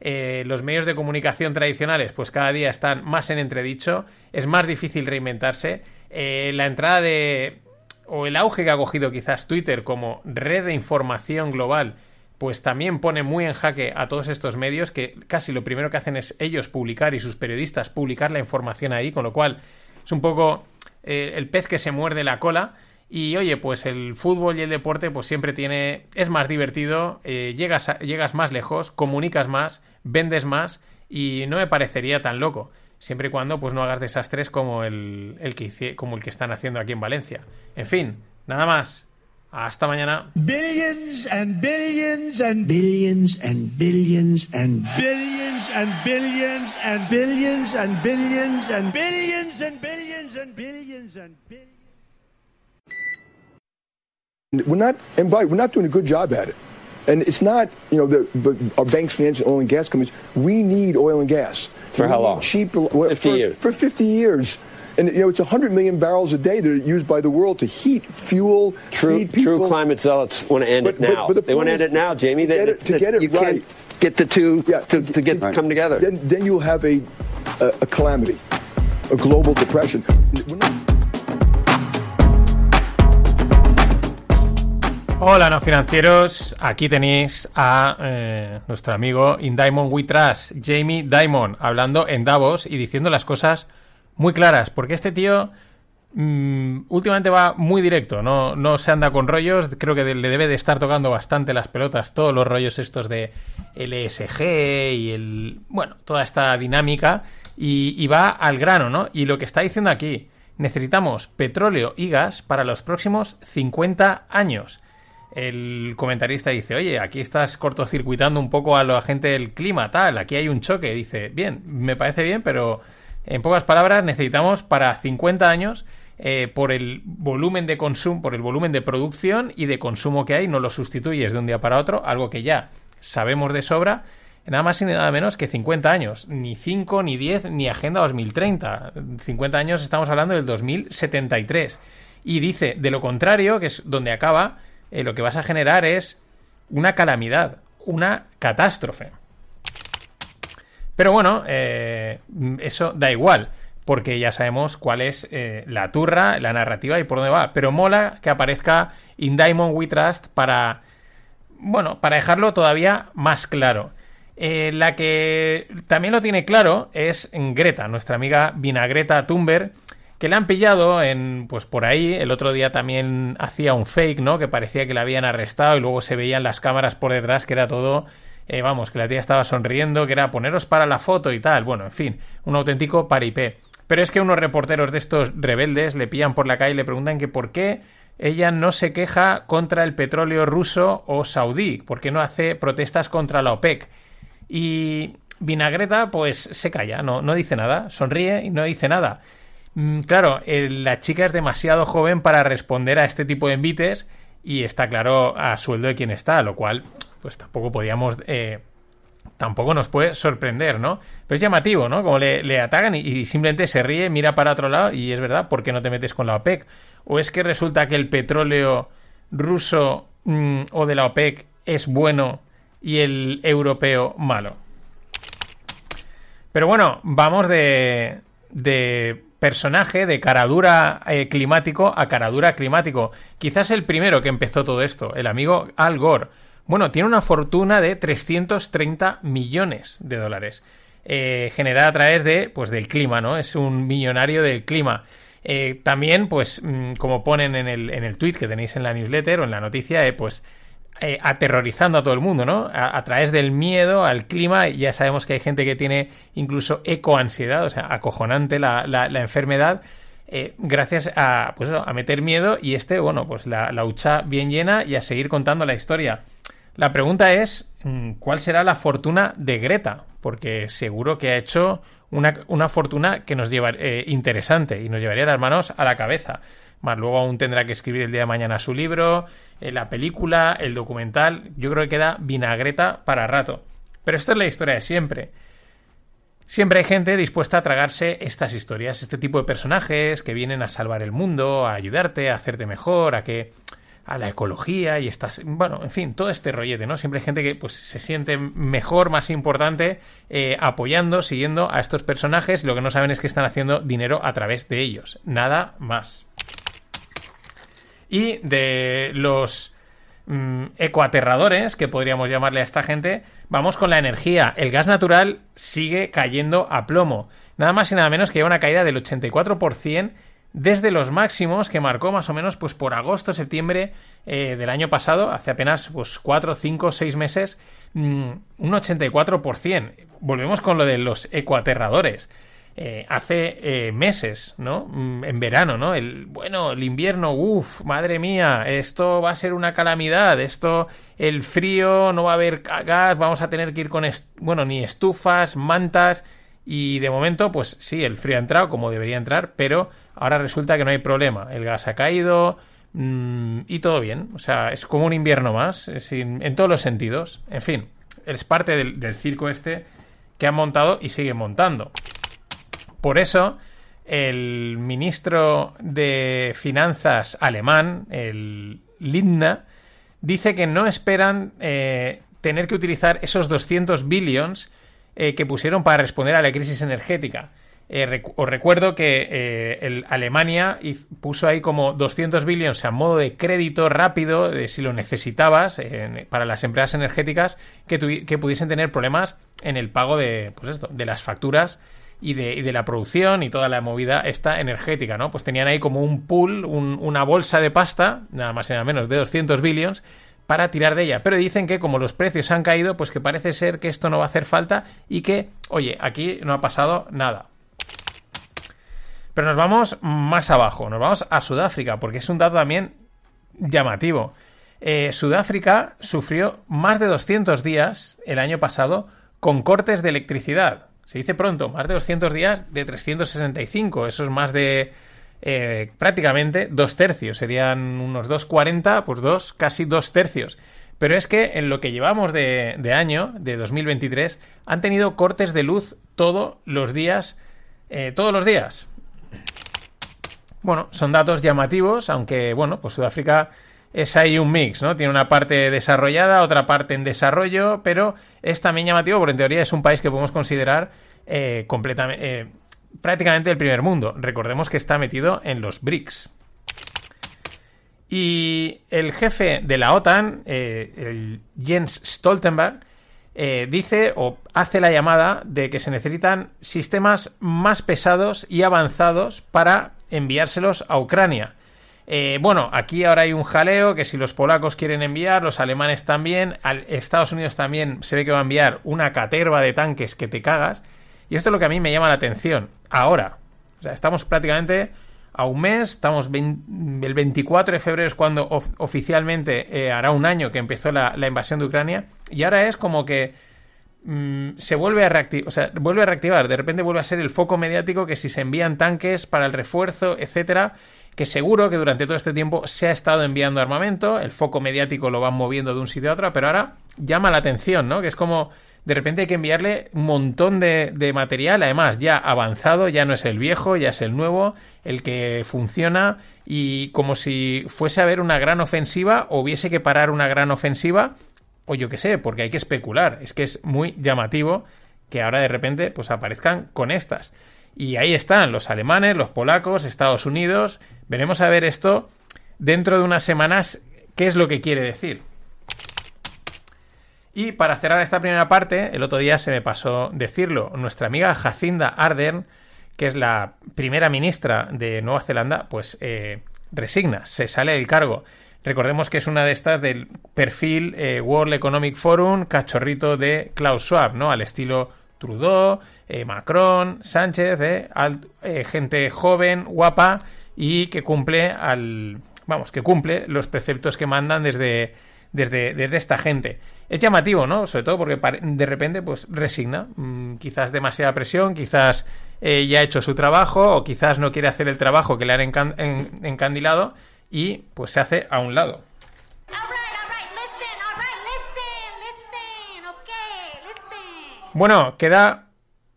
eh, los medios de comunicación tradicionales pues cada día están más en entredicho, es más difícil reinventarse, eh, la entrada de o el auge que ha cogido quizás Twitter como red de información global pues también pone muy en jaque a todos estos medios que casi lo primero que hacen es ellos publicar y sus periodistas publicar la información ahí, con lo cual es un poco eh, el pez que se muerde la cola y oye, pues el fútbol y el deporte pues siempre tiene, es más divertido, eh, llegas, llegas más lejos, comunicas más, vendes más y no me parecería tan loco. Siempre y cuando pues no hagas desastres como el, el que como el que están haciendo aquí en Valencia. En fin, nada más. Hasta mañana. Billions and billions and billions and billions and billions and billions and billions and billions and billions and billions and billions and billions. We're not, and by we're not doing a good job at it. And it's not, you know, the, the our banks financing oil and gas companies. We need oil and gas for we how long? Cheap, 50 for, years. For 50 years. And you know, it's 100 million barrels a day that are used by the world to heat, fuel, true, feed people. True climate zealots want to end but, it now. But, but the they want to end it now, Jamie. To get it, to get it you right. Can't get the two yeah, to, to, get right. come together. Then, then you'll have a, a, a calamity, a global depression. Hola, no financieros. Aquí tenéis a eh, nuestro amigo In Diamond We Trust, Jamie Diamond, hablando en Davos y diciendo las cosas muy claras. Porque este tío mm, últimamente va muy directo, no, no se anda con rollos. Creo que le debe de estar tocando bastante las pelotas, todos los rollos estos de LSG y el. Bueno, toda esta dinámica. Y, y va al grano, ¿no? Y lo que está diciendo aquí. Necesitamos petróleo y gas para los próximos 50 años el comentarista dice, oye, aquí estás cortocircuitando un poco a la gente del clima, tal, aquí hay un choque. Dice, bien, me parece bien, pero en pocas palabras necesitamos para 50 años, eh, por el volumen de consumo, por el volumen de producción y de consumo que hay, no lo sustituyes de un día para otro, algo que ya sabemos de sobra, nada más y nada menos que 50 años, ni 5, ni 10, ni Agenda 2030. 50 años estamos hablando del 2073. Y dice, de lo contrario, que es donde acaba, eh, lo que vas a generar es una calamidad, una catástrofe. Pero bueno, eh, eso da igual, porque ya sabemos cuál es eh, la turra, la narrativa y por dónde va. Pero mola que aparezca In Diamond We Trust para, bueno, para dejarlo todavía más claro. la que también lo tiene claro es Greta, nuestra amiga Vinagreta Thunberg, que le han pillado en, pues por ahí, el otro día también hacía un fake, ¿no? Que parecía que la habían arrestado y luego se veían las cámaras por detrás, que era todo, eh, vamos, que la tía estaba sonriendo, que era poneros para la foto y tal, bueno, en fin, un auténtico paripé. Pero es que unos reporteros de estos rebeldes le pillan por la calle y le preguntan que por qué ella no se queja contra el petróleo ruso o saudí, por qué no hace protestas contra la OPEC. Y Vinagreta, pues se calla, no, no dice nada, sonríe y no dice nada. Mm, claro, la chica es demasiado joven para responder a este tipo de envites y está claro a sueldo de quien está, lo cual pues tampoco podíamos eh, tampoco nos puede sorprender, ¿no? Pero es llamativo, ¿no? Como le, atacan y, y simplemente se ríe, mira para otro lado y es verdad, ¿por qué no te metes con la OPEC? ¿O es que resulta que el petróleo ruso mm, o de la OPEC es bueno y el europeo malo? Pero bueno, vamos de, de personaje, de caradura eh, climático a caradura climático. Quizás el primero que empezó todo esto, el amigo Al Gore. Bueno, tiene una fortuna de 330 millones de dólares. eh, generada a través de, pues, del clima, ¿no? Es un millonario del clima. Eh, también, pues, mm, como ponen en el, en el tweet que tenéis en la newsletter o en la noticia, eh, pues aterrorizando a todo el mundo, ¿no? A, través del miedo al clima, ya sabemos que hay gente que tiene incluso ecoansiedad, o sea, acojonante la, la, enfermedad, gracias a, pues a meter miedo y este, bueno, pues la, la hucha bien llena y a seguir contando la historia. La pregunta es, mm, ¿cuál será la fortuna de Greta? Porque seguro que ha hecho una, una fortuna que nos lleva eh, interesante y nos llevaría las manos a la cabeza. Más luego aún tendrá que escribir el día de mañana su libro, eh, la película, el documental. Yo creo que queda vinagreta para rato. Pero esto es la historia de siempre. Siempre hay gente dispuesta a tragarse estas historias, este tipo de personajes que vienen a salvar el mundo, a ayudarte, a hacerte mejor, a que a la ecología y estas, bueno, en fin, todo este rollete, ¿no? Siempre hay gente que pues se siente mejor, más importante, eh, apoyando, siguiendo a estos personajes. Lo que no saben es que están haciendo dinero a través de ellos, nada más. Y de los mmm, ecoaterradores, que podríamos llamarle a esta gente, vamos con la energía. El gas natural sigue cayendo a plomo. Nada más y nada menos que una caída del 84% desde los máximos que marcó más o menos pues por agosto, septiembre eh, del año pasado, hace apenas pues 4, 5, 6 meses, mmm, un 84%. Volvemos con lo de los ecoaterradores. Eh, hace eh, meses, ¿no? Mm, en verano, ¿no? El, bueno, el invierno, uff, madre mía, esto va a ser una calamidad, esto, el frío, no va a haber gas, vamos a tener que ir con, bueno, ni estufas, mantas, y de momento, pues sí, el frío ha entrado como debería entrar, pero ahora resulta que no hay problema, el gas ha caído mmm, y todo bien, o sea, es como un invierno más, en, todos los sentidos, en fin, es parte del, del circo este que han montado y siguen montando. Por eso, el ministro de Finanzas alemán, el Lindner, dice que no esperan eh, tener que utilizar esos 200 billions eh, que pusieron para responder a la crisis energética. Eh, os recuerdo que eh, el Alemania puso ahí como 200 billions a modo de crédito rápido, de si lo necesitabas, para las empresas energéticas que, que, pudiesen tener problemas en el pago de, pues esto, de las facturas y de, la producción y toda la movida esta energética, ¿no? Pues tenían ahí como un pool, un, una bolsa de pasta, nada más y nada menos de 200 billions, para tirar de ella. Pero dicen que como los precios han caído, pues que parece ser que esto no va a hacer falta y que, oye, aquí no ha pasado nada. Pero nos vamos más abajo, nos vamos a Sudáfrica, porque es un dato también llamativo. Eh, Sudáfrica sufrió más de 200 días el año pasado con cortes de electricidad se dice pronto, más de 200 días de 365. Eso es más de eh, prácticamente dos tercios. Serían unos 2,40, pues dos, casi dos tercios. Pero es que en lo que llevamos de, de, año, de 2023, han tenido cortes de luz todos los días. Eh, todos los días. Bueno, son datos llamativos, aunque, bueno, pues Sudáfrica es ahí un mix, ¿no? Tiene una parte desarrollada, otra parte en desarrollo, pero es también llamativo porque en teoría es un país que podemos considerar eh, eh, prácticamente el primer mundo. Recordemos que está metido en los BRICS. Y el jefe de la OTAN, eh, Jens Stoltenberg, dice o hace la llamada de que se necesitan sistemas más pesados y avanzados para enviárselos a Ucrania. Eh, bueno, aquí ahora hay un jaleo que si los polacos quieren enviar, los alemanes también, al Estados Unidos también se ve que va a enviar una caterva de tanques que te cagas. Y esto es lo que a mí me llama la atención. Ahora, o sea, estamos prácticamente a un mes, estamos 20, el 24 de febrero es cuando of, oficialmente eh, hará un año que empezó la, invasión de Ucrania, y ahora es como que mmm, se vuelve a reactivar, o sea, vuelve a reactivar, de repente vuelve a ser el foco mediático que si se envían tanques para el refuerzo, etcétera, que seguro que durante todo este tiempo se ha estado enviando armamento, el foco mediático lo van moviendo de un sitio a otro, pero ahora llama la atención, ¿no? Que es como de repente hay que enviarle un montón de, material, además ya avanzado, ya no es el viejo, ya es el nuevo, el que funciona y como si fuese a haber una gran ofensiva o hubiese que parar una gran ofensiva o yo qué sé, porque hay que especular, es que es muy llamativo que ahora de repente pues aparezcan con estas. Y ahí están los alemanes, los polacos, Estados Unidos. Veremos a ver esto dentro de unas semanas qué es lo que quiere decir. Y para cerrar esta primera parte, el otro día se me pasó decirlo, nuestra amiga Jacinda Ardern, que es la primera ministra de Nueva Zelanda, pues eh, resigna, se sale del cargo. Recordemos que es una de estas del perfil eh, World Economic Forum, cachorrito de Klaus Schwab, ¿no? Al estilo Trudeau, eh, Macron, Sánchez, eh, eh, gente joven, guapa y que cumple al, vamos, que cumple los preceptos que mandan desde, desde, desde esta gente. Es llamativo, ¿no? Sobre todo porque de repente pues resigna, mm, quizás demasiada presión, quizás ya ha hecho su trabajo o quizás no quiere hacer el trabajo que le han encandilado y pues se hace a un lado. Bueno, queda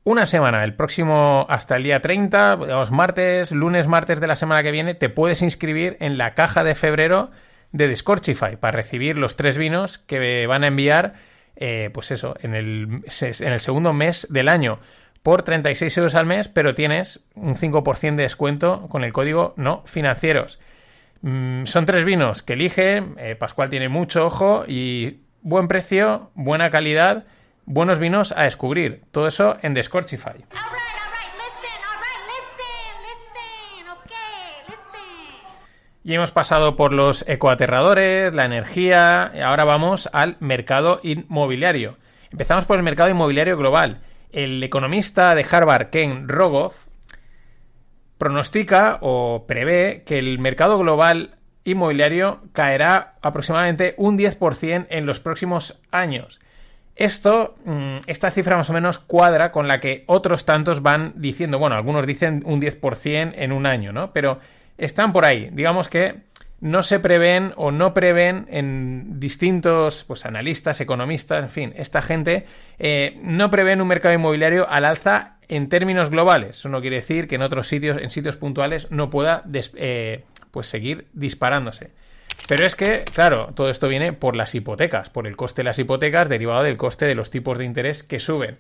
una semana, el próximo hasta el día 30, digamos martes, lunes, martes de la semana que viene, te puedes inscribir en la caja de febrero de Discorchify para recibir los tres vinos que van a enviar, eh, pues eso, en el, en el segundo mes del año por 36 euros al mes, pero tienes un 5% de descuento con el código no financieros. Mm, son tres vinos que elige, eh, Pascual tiene mucho ojo y buen precio, buena calidad buenos vinos a descubrir. Todo eso en The Hemos pasado por los ecoaterradores, la energía, y ahora vamos al mercado inmobiliario. Empezamos por el mercado inmobiliario global. El economista de Harvard, Ken Rogoff, pronostica o prevé que el mercado global inmobiliario caerá aproximadamente un 10% en los próximos años. Esto, mm, esta cifra más o menos cuadra con la que otros tantos van diciendo, bueno, algunos dicen un 10% en un año, ¿no? Pero están por ahí. Digamos que no se prevén o no prevén en distintos pues, analistas, economistas, en fin, esta gente eh, no prevén un mercado inmobiliario al alza en términos globales. Eso no quiere decir que en otros sitios, en sitios puntuales, no pueda eh, pues seguir disparándose. Pero es que, claro, todo esto viene por las hipotecas, por el coste de las hipotecas derivado del coste de los tipos de interés que suben.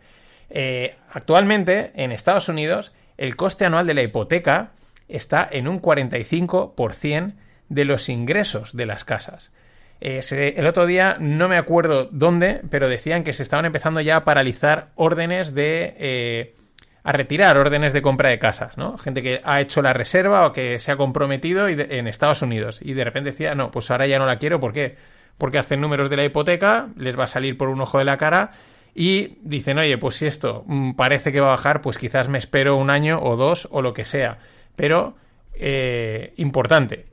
Eh, actualmente, en Estados Unidos, el coste anual de la hipoteca está en un 45% de los ingresos de las casas. El otro día no me acuerdo dónde, pero decían que se estaban empezando ya a paralizar órdenes de eh, a retirar órdenes de compra de casas, ¿no? Gente que ha hecho la reserva o que se ha comprometido en Estados Unidos y de repente decía, no, pues ahora ya no la quiero, ¿por qué? Porque hacen números de la hipoteca, les va a salir por un ojo de la cara y dicen, oye, pues si esto mm, parece que va a bajar, pues quizás me espero un año o dos o lo que sea. Pero, eh, importante.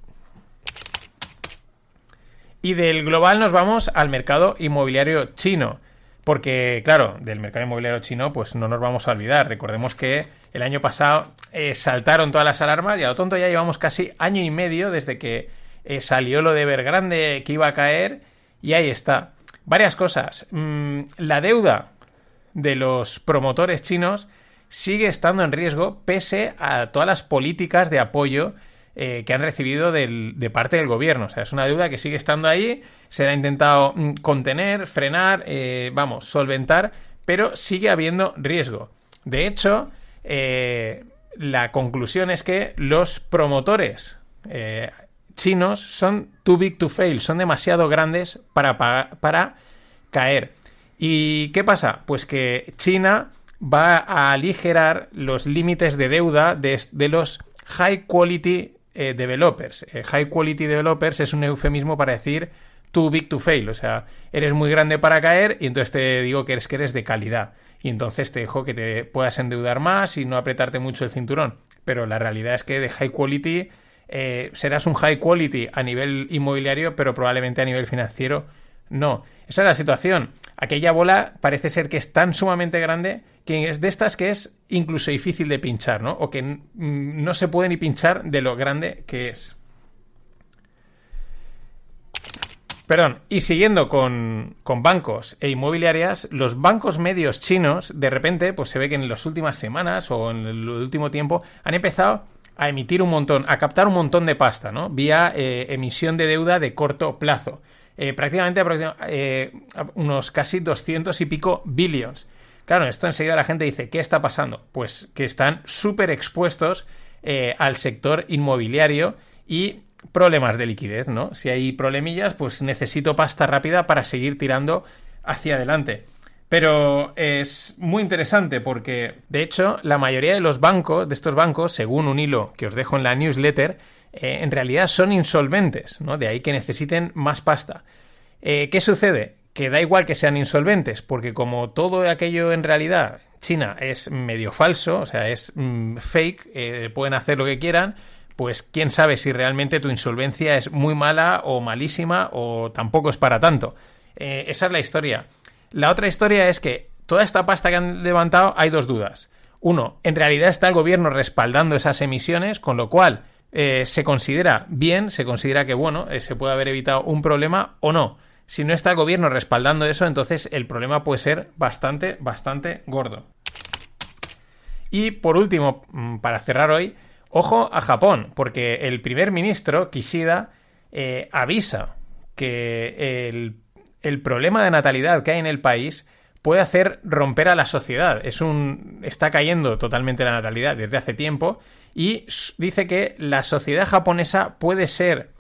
Y del global nos vamos al mercado inmobiliario chino. Porque, claro, del mercado inmobiliario chino, pues no nos vamos a olvidar. Recordemos que el año pasado eh, saltaron todas las alarmas y a lo tonto ya llevamos casi año y medio desde que eh, salió lo de Evergrande que iba a caer y ahí está. Varias cosas. Mm, la deuda de los promotores chinos sigue estando en riesgo pese a todas las políticas de apoyo eh, que han recibido de parte del gobierno. O sea, es una deuda que sigue estando ahí, se ha intentado mm, contener, frenar, eh, vamos, solventar, pero sigue habiendo riesgo. De hecho, eh, la conclusión es que los promotores chinos son too big to fail, son demasiado grandes para, para caer. ¿Y qué pasa? Pues que China va a aligerar los límites de deuda de, los high quality eh, developers. Eh, high quality developers es un eufemismo para decir too big to fail. O sea, eres muy grande para caer y entonces te digo que eres que eres de calidad. Y entonces te dejo que te puedas endeudar más y no apretarte mucho el cinturón. Pero la realidad es que de high quality eh, serás un high quality a nivel inmobiliario, pero probablemente a nivel financiero no. Esa es la situación. Aquella bola parece ser que es tan sumamente grande que es de estas que es incluso difícil de pinchar, ¿no? O que no se puede ni pinchar de lo grande que es. Perdón, y siguiendo con, con, bancos e inmobiliarias, los bancos medios chinos, de repente, pues se ve que en las últimas semanas o en el último tiempo han empezado a emitir un montón, a captar un montón de pasta, ¿no? Vía eh, emisión de deuda de corto plazo. Eh, prácticamente eh, unos casi 200 y pico billions. Claro, esto enseguida la gente dice, ¿qué está pasando? Pues que están súper expuestos al sector inmobiliario y problemas de liquidez, ¿no? Si hay problemillas, pues necesito pasta rápida para seguir tirando hacia adelante. Pero es muy interesante porque, de hecho, la mayoría de los bancos, de estos bancos, según un hilo que os dejo en la newsletter, eh, en realidad son insolventes, ¿no? De ahí que necesiten más pasta. Eh, ¿Qué sucede? Que da igual que sean insolventes, porque como todo aquello en realidad, China es medio falso, o sea, es mm, fake, eh, pueden hacer lo que quieran, pues quién sabe si realmente tu insolvencia es muy mala o malísima o tampoco es para tanto. Esa es la historia. La otra historia es que toda esta pasta que han levantado hay dos dudas. Uno, en realidad está el gobierno respaldando esas emisiones, con lo cual eh, se considera bien, se considera que, bueno, eh, se puede haber evitado un problema o no. Si no está el gobierno respaldando eso, entonces el problema puede ser bastante, bastante gordo. Y por último, mm, para cerrar hoy, Ojo a Japón, porque el primer ministro, Kishida, eh, avisa que el, problema de natalidad que hay en el país puede hacer romper a la sociedad. Es un, está cayendo totalmente la natalidad desde hace tiempo y dice que la sociedad japonesa puede ser,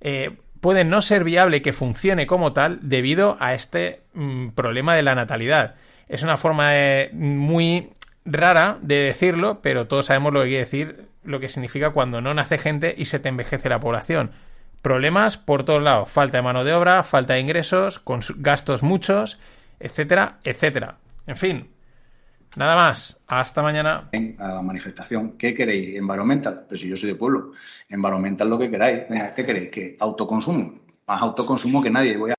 eh, puede no ser viable que funcione como tal debido a este mm, problema de la natalidad. Es una forma muy rara de decirlo, pero todos sabemos lo que quiere decir lo que significa cuando no nace gente y se te envejece la población. Problemas por todos lados, falta de mano de obra, falta de ingresos, con gastos muchos, etcétera, etcétera. En fin, nada más. Hasta mañana. A la manifestación, ¿qué queréis? Environmental. Pero si yo soy de pueblo, environmental lo que queráis. ¿Qué queréis? ¿Que autoconsumo? Más autoconsumo que nadie. Voy a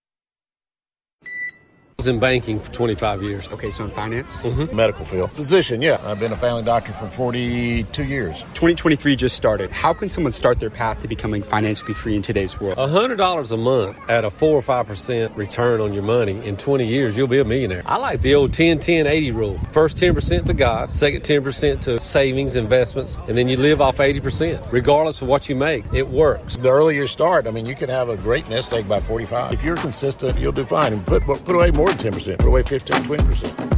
in banking for 25 years. Okay, so in finance? Mm-hmm. Medical field. Physician, yeah. I've been a family doctor for 42 years. 2023 just started. How can someone start their path to becoming financially free in today's world? $100 a month at a 4 or 5% return on your money in 20 years, you'll be a millionaire. I like the old 10 10 80 rule. First 10% to God, second 10% to savings, investments, and then you live off 80%. Regardless of what you make, it works. The earlier you start, I mean, you can have a great nest egg by 45. If you're consistent, you'll do fine. And put, put away more 10%, put away 15, 20%.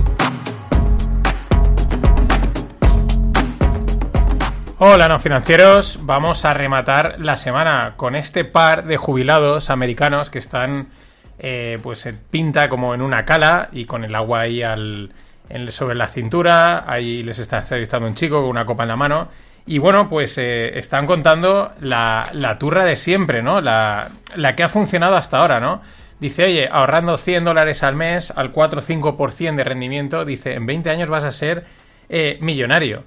Hola, no financieros. Vamos a rematar la semana con este par de jubilados americanos que están, eh, pues, en pinta como en una cala y con el agua ahí al, sobre la cintura. Ahí les está entrevistando un chico con una copa en la mano. Y bueno, pues eh, están contando la, la, turra de siempre, ¿no? La, la que ha funcionado hasta ahora, ¿no? Dice, oye, ahorrando 100 dólares al mes al 4 o 5% de rendimiento, dice, en 20 años vas a ser eh, millonario.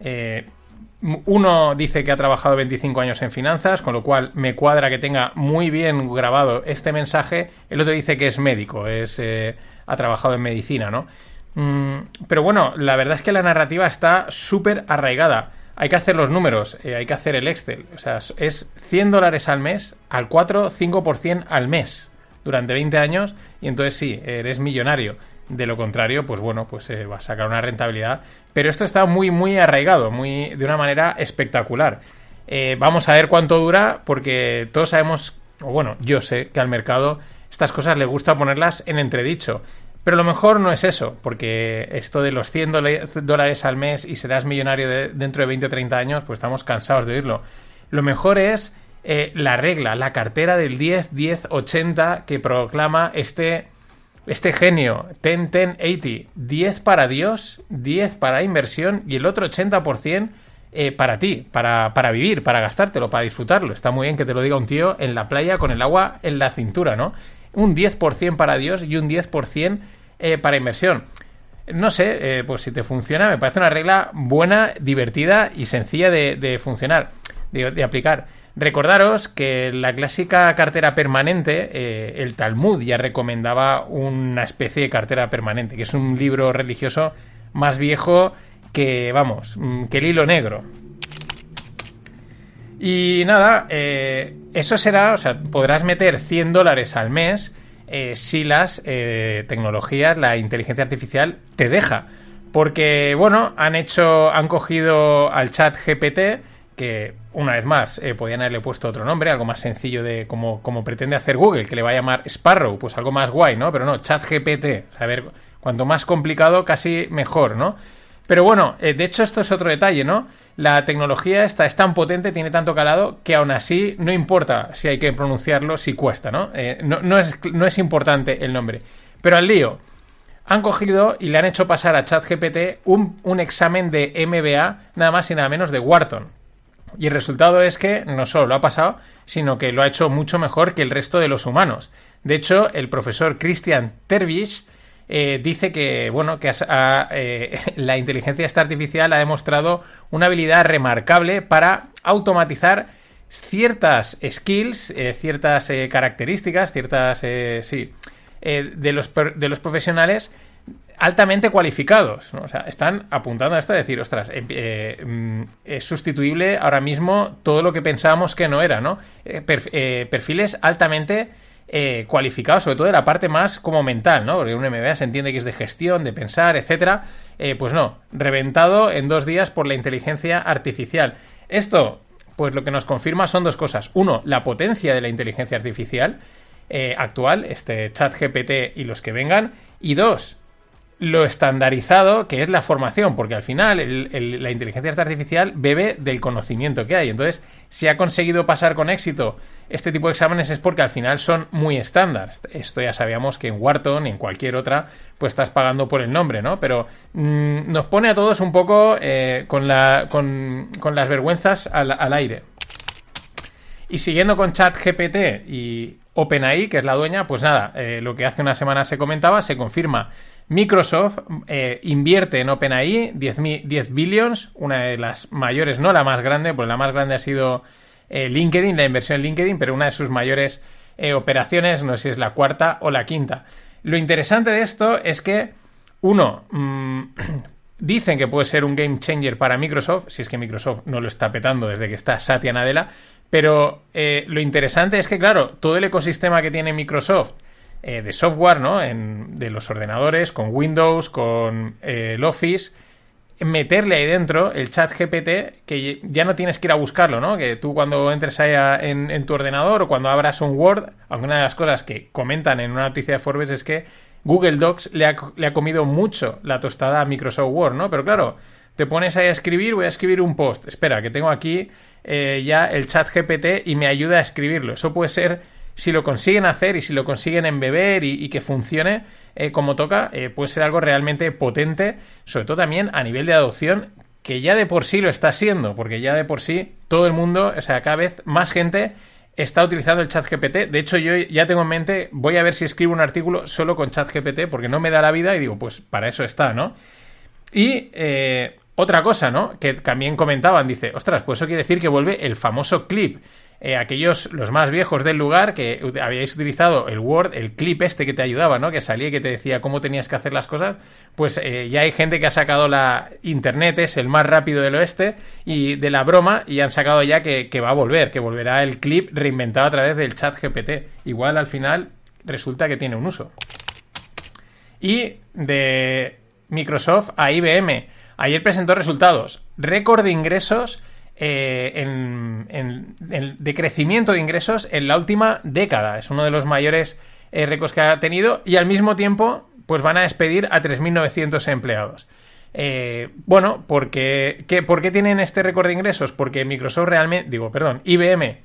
Eh, uno dice que ha trabajado 25 años en finanzas, con lo cual me cuadra que tenga muy bien grabado este mensaje. El otro dice que es médico, es, eh, ha trabajado en medicina, ¿no? Mm, pero bueno, la verdad es que la narrativa está súper arraigada. Hay que hacer los números, hay que hacer el Excel. O sea, es 100 dólares al mes al 4-5% al mes durante 20 años y entonces sí, eres millonario. De lo contrario, pues bueno, pues eh, va a sacar una rentabilidad. Pero esto está muy, muy arraigado, muy, de una manera espectacular. Eh, vamos a ver cuánto dura, porque todos sabemos, o bueno, yo sé que al mercado estas cosas le gusta ponerlas en entredicho. Pero lo mejor no es eso, porque esto de los 100 dólares al mes y serás millonario dentro de 20 o 30 años, pues estamos cansados de oírlo. Lo mejor es eh, la regla, la cartera del 10-10-80 que proclama este, este genio, 10-10-80. 10 para Dios, 10 para inversión y el otro 80% eh, para ti, para, vivir, para gastártelo, para disfrutarlo. Está muy bien que te lo diga un tío en la playa con el agua en la cintura, ¿no? Un 10% para Dios y un 10% eh, para inversión. No sé, pues si te funciona, me parece una regla buena, divertida y sencilla de, funcionar, de aplicar. Recordaros que la clásica cartera permanente, eh, el Talmud ya recomendaba una especie de cartera permanente, que es un libro religioso más viejo que, vamos, mm, que el hilo negro. Y nada, eh, eso será, o sea, podrás meter 100 dólares al mes eh, si las tecnologías, la inteligencia artificial te deja. Porque, bueno, han hecho, han cogido al chat GPT, que una vez más eh, podían haberle puesto otro nombre, algo más sencillo de como, como pretende hacer Google, que le va a llamar Sparrow, pues algo más guay, ¿no? Pero no, chat GPT. a ver, cuanto más complicado, casi mejor, ¿no? Pero bueno, eh, de hecho esto es otro detalle, ¿no? La tecnología esta es tan potente, tiene tanto calado, que aún así no importa si hay que pronunciarlo, si cuesta, ¿no? Eh, no, no, es, no es importante el nombre. Pero al lío, han cogido y le han hecho pasar a ChatGPT un, un examen de MBA, nada más y nada menos de Wharton. Y el resultado es que no solo lo ha pasado, sino que lo ha hecho mucho mejor que el resto de los humanos. De hecho, el profesor Christian Terwich eh, dice que, bueno, que eh, la inteligencia artificial ha demostrado una habilidad remarcable para automatizar ciertas skills, eh, ciertas eh, características, ciertas, sí, de, los, de los profesionales altamente cualificados. ¿no? O sea, están apuntando a esto de decir, ostras, eh, eh, mm, es sustituible ahora mismo todo lo que pensábamos que no era, ¿no? Eh, eh, perfiles altamente cualificados, sobre todo de la parte más como mental, ¿no? Porque un MBA se entiende que es de gestión, de pensar, etcétera. Pues no, reventado en dos días por la inteligencia artificial. Esto, pues lo que nos confirma son dos cosas. Uno, la potencia de la inteligencia artificial actual, este chat GPT y los que vengan. Y dos, lo estandarizado que es la formación, porque al final la inteligencia artificial bebe del conocimiento que hay. Entonces, si ha conseguido pasar con éxito este tipo de exámenes es porque al final son muy estándar. Esto ya sabíamos que en Wharton y en cualquier otra, pues estás pagando por el nombre, ¿no? Pero mm, nos pone a todos un poco eh, con, la, con, las vergüenzas al, al aire. Y siguiendo con ChatGPT y OpenAI, que es la dueña, pues nada, eh, lo que hace una semana se comentaba, se confirma. Microsoft eh, invierte en OpenAI 10, mi- 10 billions, una de las mayores, no la más grande, pues la más grande ha sido eh, LinkedIn, la inversión en LinkedIn, pero una de sus mayores eh, operaciones, no sé si es la cuarta o la quinta. Lo interesante de esto es que, uno, mm, dicen que puede ser un game changer para Microsoft, si es que Microsoft no lo está petando desde que está Satya Nadella, pero lo interesante es que, claro, todo el ecosistema que tiene Microsoft eh, de software, ¿no? En- de los ordenadores, con Windows, con eh, el Office, meterle ahí dentro el chat GPT, que ya no tienes que ir a buscarlo, ¿no? Que tú cuando entres ahí a- en, tu ordenador o cuando abras un Word, aunque una de las cosas que comentan en una noticia de Forbes es que Google Docs le ha, le ha comido mucho la tostada a Microsoft Word, ¿no? Pero claro, te pones ahí a escribir, voy a escribir un post. Espera, que tengo aquí eh, ya el chat GPT y me ayuda a escribirlo. Eso puede ser, si lo consiguen hacer y si lo consiguen embeber y, y que funcione eh, como toca, eh, puede ser algo realmente potente, sobre todo también a nivel de adopción, que ya de por sí lo está siendo, porque ya de por sí todo el mundo, o sea, cada vez más gente está utilizando el chat GPT. De hecho, yo ya tengo en mente, voy a ver si escribo un artículo solo con chat GPT, porque no me da la vida y digo, pues para eso está, ¿no? Y eh, otra cosa, ¿no? Que también comentaban, dice, ostras, pues eso quiere decir que vuelve el famoso clip. Eh, aquellos, los más viejos del lugar, que habíais utilizado el Word, el clip este que te ayudaba, ¿no? Que salía y que te decía cómo tenías que hacer las cosas, pues eh, ya hay gente que ha sacado la Internet, es el más rápido del oeste, y de la broma, y han sacado ya que, que va a volver, que volverá el clip reinventado a través del chat GPT. Igual al final resulta que tiene un uso. Y de Microsoft a IBM. Ayer presentó resultados. Récord de ingresos eh, en, en- en- de crecimiento de ingresos en la última década. Es uno de los mayores eh, récords que ha tenido. Y al mismo tiempo, pues van a despedir a 3.900 empleados. Eh, bueno, porque, ¿qué, ¿por qué tienen este récord de ingresos? Porque Microsoft realmente, digo, perdón, IBM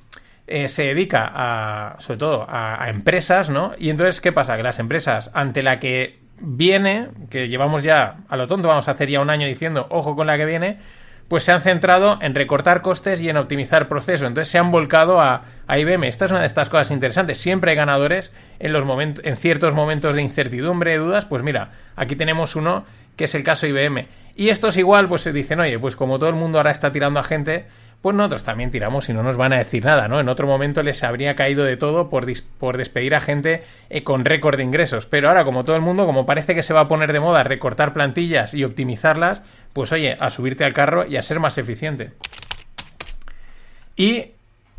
se dedica a, sobre todo, a, a empresas, ¿no? Y entonces, ¿qué pasa? Que las empresas, ante la que viene, que llevamos ya, a lo tonto, vamos a hacer ya un año diciendo, ojo con la que viene, pues se han centrado en recortar costes y en optimizar procesos. Entonces se han volcado a, IBM. Esta es una de estas cosas interesantes. Siempre hay ganadores en, los momentos, en ciertos momentos de incertidumbre, de dudas. Pues mira, aquí tenemos uno que es el caso IBM. Y estos igual, pues se dicen, oye, pues como todo el mundo ahora está tirando a gente, pues nosotros también tiramos y no nos van a decir nada, ¿no? En otro momento les habría caído de todo por, por despedir a gente eh, con récord de ingresos. Pero ahora, como todo el mundo, como parece que se va a poner de moda recortar plantillas y optimizarlas, pues oye, a subirte al carro y a ser más eficiente. Y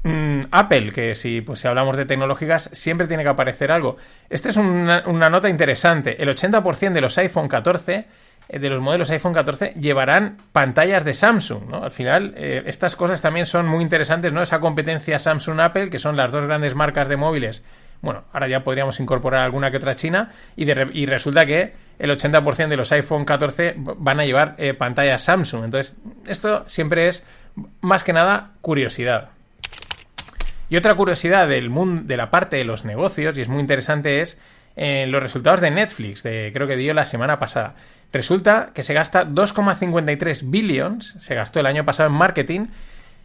mm, Apple, que si, pues, si hablamos de tecnológicas, siempre tiene que aparecer algo. Esta es una, nota interesante. El 80% de los iPhone 14 eh, de los modelos iPhone 14 llevarán pantallas de Samsung, ¿no? Al final, eh, estas cosas también son muy interesantes, ¿no? Esa competencia Samsung-Apple, que son las dos grandes marcas de móviles. Bueno, ahora ya podríamos incorporar alguna que otra china y, de, y resulta que el 80% de los iPhone 14 van a llevar eh, pantallas Samsung. Entonces, esto siempre es más que nada curiosidad. Y otra curiosidad del mundo, de la parte de los negocios, y es muy interesante, es en los resultados de Netflix, de, creo que dio la semana pasada. Resulta que se gasta 2,53 billions, se gastó el año pasado en marketing.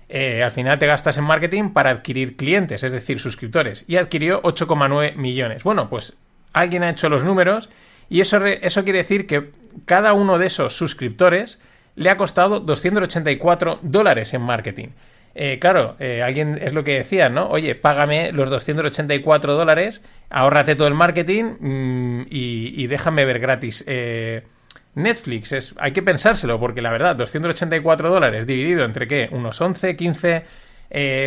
Eh, al final te gastas en marketing para adquirir clientes, es decir, suscriptores, y adquirió 8,9 millones. Bueno, pues alguien ha hecho los números y eso, eso quiere decir que cada uno de esos suscriptores le ha costado 284 dólares en marketing. Eh, claro, eh, alguien es lo que decía, ¿no? Oye, págame los 284 dólares, ahórrate todo el marketing mm, y, déjame ver gratis. Eh, Netflix, es, hay que pensárselo, porque la verdad, 284 dólares dividido entre qué, unos 11, 15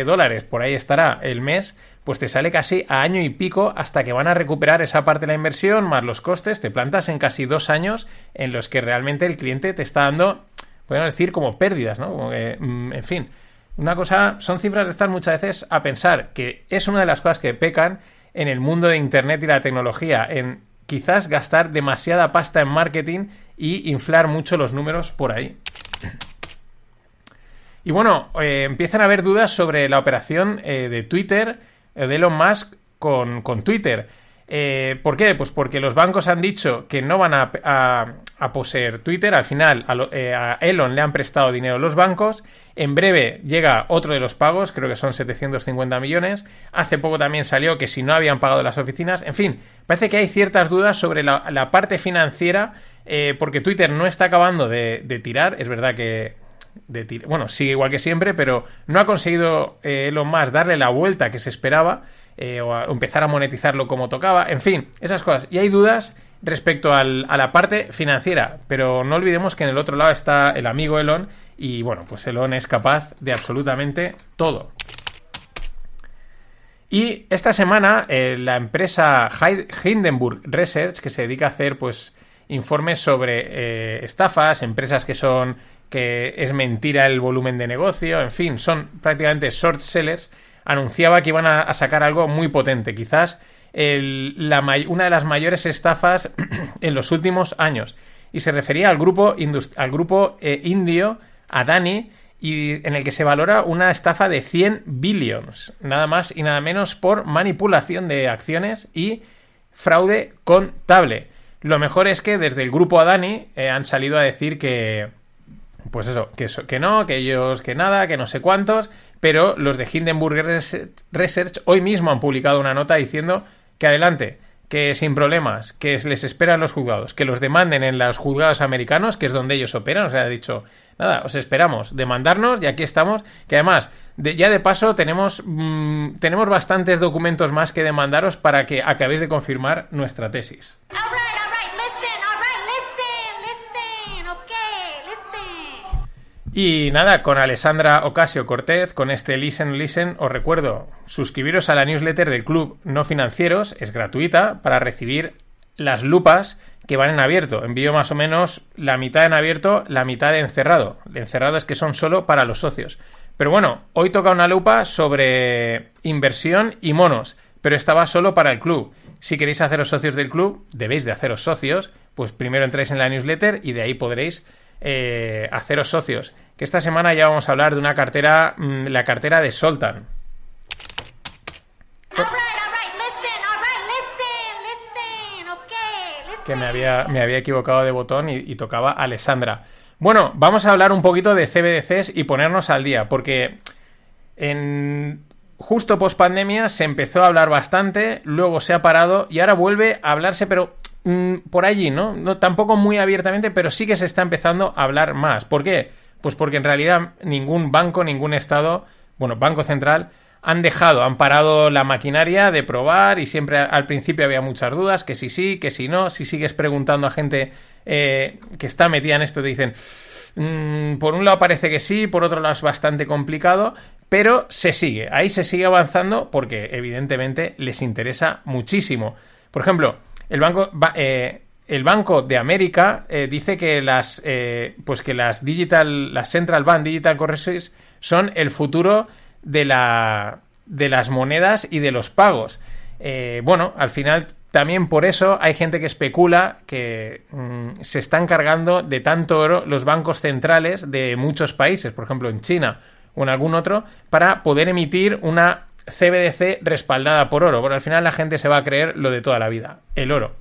dólares, por ahí estará el mes, pues te sale casi a año y pico hasta que van a recuperar esa parte de la inversión más los costes, te plantas en casi dos años en los que realmente el cliente te está dando, podemos decir, como pérdidas, ¿no? Mm, en fin. Una cosa, son cifras de estar muchas veces a pensar que es una de las cosas que pecan en el mundo de Internet y la tecnología, en quizás gastar demasiada pasta en marketing y inflar mucho los números por ahí. Y bueno, eh, empiezan a haber dudas sobre la operación eh, de Twitter, eh, de Elon Musk con, con Twitter. Eh, ¿Por qué? Pues porque los bancos han dicho que no van a, poseer Twitter. Al final, eh, a, Elon le han prestado dinero los bancos. En breve llega otro de los pagos, creo que son 750 millones. Hace poco también salió que si no habían pagado las oficinas. En fin, parece que hay ciertas dudas sobre la, parte financiera, eh, porque Twitter no está acabando de, tirar. Es verdad que. bueno, sigue igual que siempre, pero no ha conseguido Elon Musk darle la vuelta que se esperaba. Eh, o empezar a monetizarlo como tocaba, en fin, esas cosas. Y hay dudas respecto a la parte financiera, pero no olvidemos que en el otro lado está el amigo Elon y bueno, pues Elon es capaz de absolutamente todo. Y esta semana eh, la empresa Hindenburg Research, que se dedica a hacer pues informes sobre eh, estafas, empresas que son que es mentira el volumen de negocio, en fin, son prácticamente short sellers, anunciaba que iban a, sacar algo muy potente, quizás una de las mayores estafas en los últimos años. Y se refería al grupo, al grupo eh, indio Adani, y en el que se valora una estafa de 100 billions, nada más y nada menos por manipulación de acciones y fraude contable. Lo mejor es que desde el grupo Adani eh, han salido a decir que, pues eso, que, que no, que ellos, que nada, que no sé cuántos, pero los de Hindenburg Research hoy mismo han publicado una nota diciendo que adelante, que sin problemas, que les esperan los juzgados, que los demanden en los juzgados americanos, que es donde ellos operan, o sea, ha dicho, nada, os esperamos, demandarnos y aquí estamos, que además, ya de paso tenemos, mm, tenemos bastantes documentos más que demandaros para que acabéis de confirmar nuestra tesis. Y nada, con Alessandra Ocasio Cortez, con este Listen Listen, os recuerdo suscribiros a la newsletter del Club No Financieros, es gratuita, para recibir las lupas que van en abierto. Envío más o menos la mitad en abierto, la mitad en encerrado. Encerrado es que son solo para los socios. Pero bueno, hoy toca una lupa sobre inversión y monos, pero estaba solo para el club. Si queréis haceros socios del club, debéis de haceros socios, pues primero entráis en la newsletter y de ahí podréis eh, haceros socios. Que esta semana ya vamos a hablar de una cartera, mm, la cartera de Soltan. Que me había, me había equivocado de botón y, tocaba Alessandra. Bueno, vamos a hablar un poquito de CBDCs y ponernos al día, porque en justo post pandemia se empezó a hablar bastante, luego se ha parado y ahora vuelve a hablarse, pero Mm, por allí, ¿no? Tampoco muy abiertamente, pero sí que se está empezando a hablar más. ¿Por qué? Pues porque en realidad ningún banco, ningún estado, bueno, Banco Central, han dejado, han parado la maquinaria de probar y siempre al principio había muchas dudas, que si sí, que si no, si sigues preguntando a gente eh, que está metida en esto, te dicen, mm, por un lado parece que sí, por otro lado es bastante complicado, Pero se sigue, ahí se sigue avanzando porque evidentemente les interesa muchísimo. Por ejemplo, el banco, eh, el Banco de América eh, dice que las, eh, pues que las digital, las Central Bank Digital Currencies son el futuro de, la, de las monedas y de los pagos. bueno, al final también por eso hay gente que especula que mm, se están cargando de tanto oro los bancos centrales de muchos países, por ejemplo en China o en algún otro, para poder emitir una CBDC respaldada por oro. Porque al final la gente se va a creer lo de toda la vida, el oro.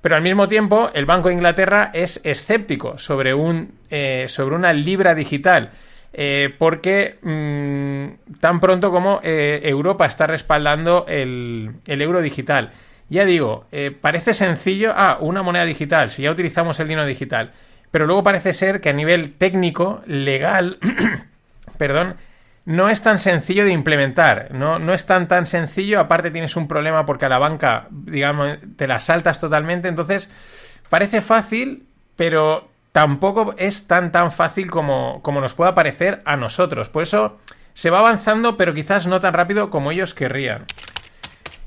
Pero al mismo tiempo, el Banco de Inglaterra es escéptico sobre, un, eh, sobre una libra digital. Eh, porque mm, tan pronto como eh, Europa está respaldando el, el, euro digital. Ya digo, parece sencillo, ah, una moneda digital, si ya utilizamos el dinero digital, pero luego parece ser que a nivel técnico, legal, perdón, no es tan sencillo de implementar, no, no es tan tan sencillo, aparte tienes un problema porque a la banca, digamos, te la saltas totalmente, entonces parece fácil, pero tampoco es tan tan fácil como, como nos pueda parecer a nosotros. Por eso se va avanzando, pero quizás no tan rápido como ellos querrían.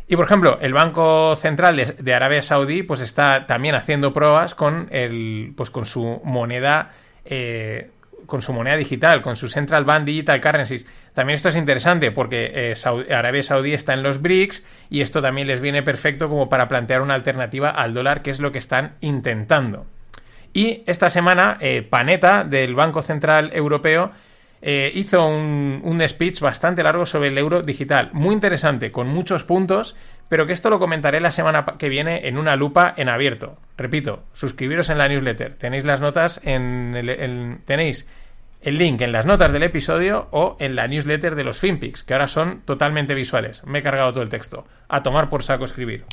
Y por ejemplo, el Banco Central de, Arabia Saudí pues está también haciendo pruebas con el pues con su moneda eh, con su moneda digital, con su Central Bank Digital Currencies. También esto es interesante porque eh, Arabia Saudí está en los BRICS y esto también les viene perfecto como para plantear una alternativa al dólar, que es lo que están intentando. Y esta semana, eh, Panetta del Banco Central Europeo eh, hizo un, un, speech bastante largo sobre el euro digital, muy interesante, con muchos puntos, pero que esto lo comentaré la semana que viene en una lupa en abierto. Repito, suscribiros en la newsletter. Tenéis las notas en el, tenéis el link en las notas del episodio o en la newsletter de los FinPix, que ahora son totalmente visuales. Me he cargado todo el texto. A tomar por saco escribir.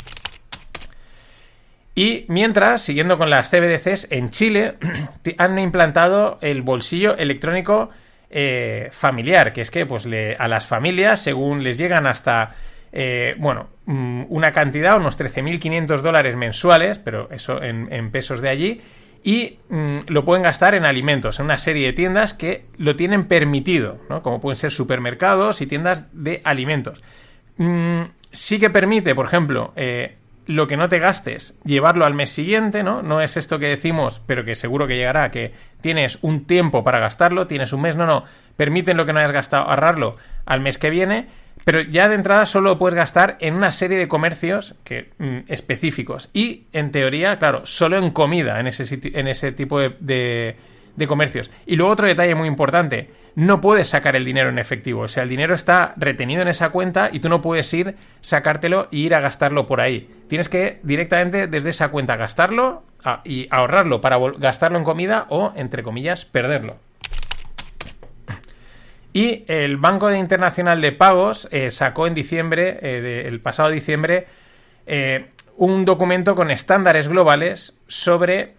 Y mientras, siguiendo con las CBDCs, en Chile han implantado el bolsillo electrónico eh, familiar, que es que pues a las familias, según les llegan hasta, eh, bueno, mm, una cantidad, unos 13.500 dólares mensuales, pero eso en, pesos de allí, y mm, lo pueden gastar en alimentos, en una serie de tiendas que lo tienen permitido, ¿no? como pueden ser supermercados y tiendas de alimentos. Mm, sí que permite, por ejemplo, eh, lo que no te gastes, llevarlo al mes siguiente, ¿no? No es esto que decimos, pero que seguro que llegará, que tienes un tiempo para gastarlo, tienes un mes, no, no, permiten lo que no hayas gastado, ahorrarlo al mes que viene, pero ya de entrada solo lo puedes gastar en una serie de comercios que, mm, específicos. Y, en teoría, claro, solo en comida, en ese, en ese tipo de de comercios. Y luego otro detalle muy importante, no puedes sacar el dinero en efectivo, o sea, el dinero está retenido en esa cuenta y tú no puedes ir, sacártelo e ir a gastarlo por ahí. Tienes que directamente desde esa cuenta gastarlo y ahorrarlo para gastarlo en comida o, entre comillas, perderlo. Y el Banco Internacional de Pagos eh, sacó en diciembre, eh, el pasado diciembre, eh, un documento con estándares globales sobre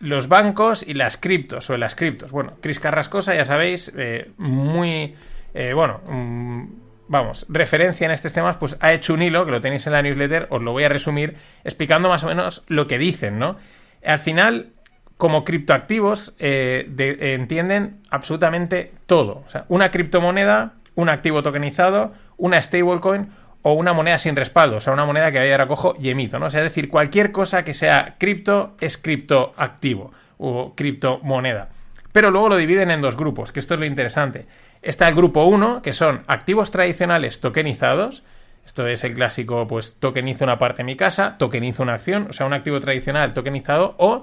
los bancos y las criptos, o las criptos. Bueno, Cris Carrascosa, ya sabéis, muy, bueno, mm, vamos, referencia en estos temas, pues ha hecho un hilo, que lo tenéis en la newsletter, os lo voy a resumir, explicando más o menos lo que dicen, ¿no? Al final, como criptoactivos, eh, entienden absolutamente todo. O sea, una criptomoneda, un activo tokenizado, una stablecoin o una moneda sin respaldo, o sea, una moneda que ahora cojo y emito, ¿no? Es decir, cualquier cosa que sea cripto es criptoactivo o criptomoneda. Pero luego lo dividen en dos grupos, que esto es lo interesante. Está el grupo 1, que son activos tradicionales tokenizados. Esto es el clásico, pues tokenizo una parte de mi casa, tokenizo una acción, o sea, un activo tradicional tokenizado, o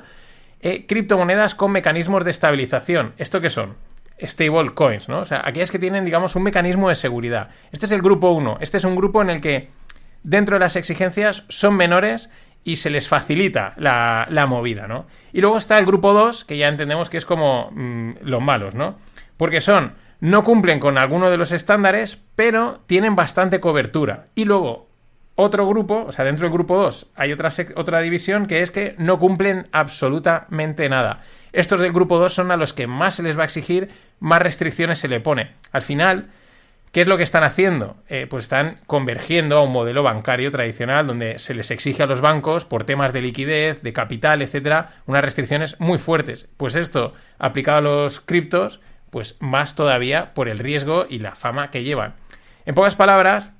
eh, criptomonedas con mecanismos de estabilización. ¿Esto qué son? stable coins, ¿no? O sea, aquellas que tienen, digamos, un mecanismo de seguridad. Este es el grupo 1. Este es un grupo en el que dentro de las exigencias son menores y se les facilita la, movida, ¿no? Y luego está el grupo 2, que ya entendemos que es como mm, los malos, ¿no? Porque son, no cumplen con alguno de los estándares, pero tienen bastante cobertura. Y luego, otro grupo, o sea, dentro del grupo 2 hay otra, otra división que es que no cumplen absolutamente nada. Estos del grupo 2 son a los que más se les va a exigir, más restricciones se le pone. Al final, ¿qué es lo que están haciendo? Eh, pues están convergiendo a un modelo bancario tradicional donde se les exige a los bancos, por temas de liquidez, de capital, etcétera, unas restricciones muy fuertes. Pues esto, aplicado a los criptos, pues más todavía por el riesgo y la fama que llevan. En pocas palabras,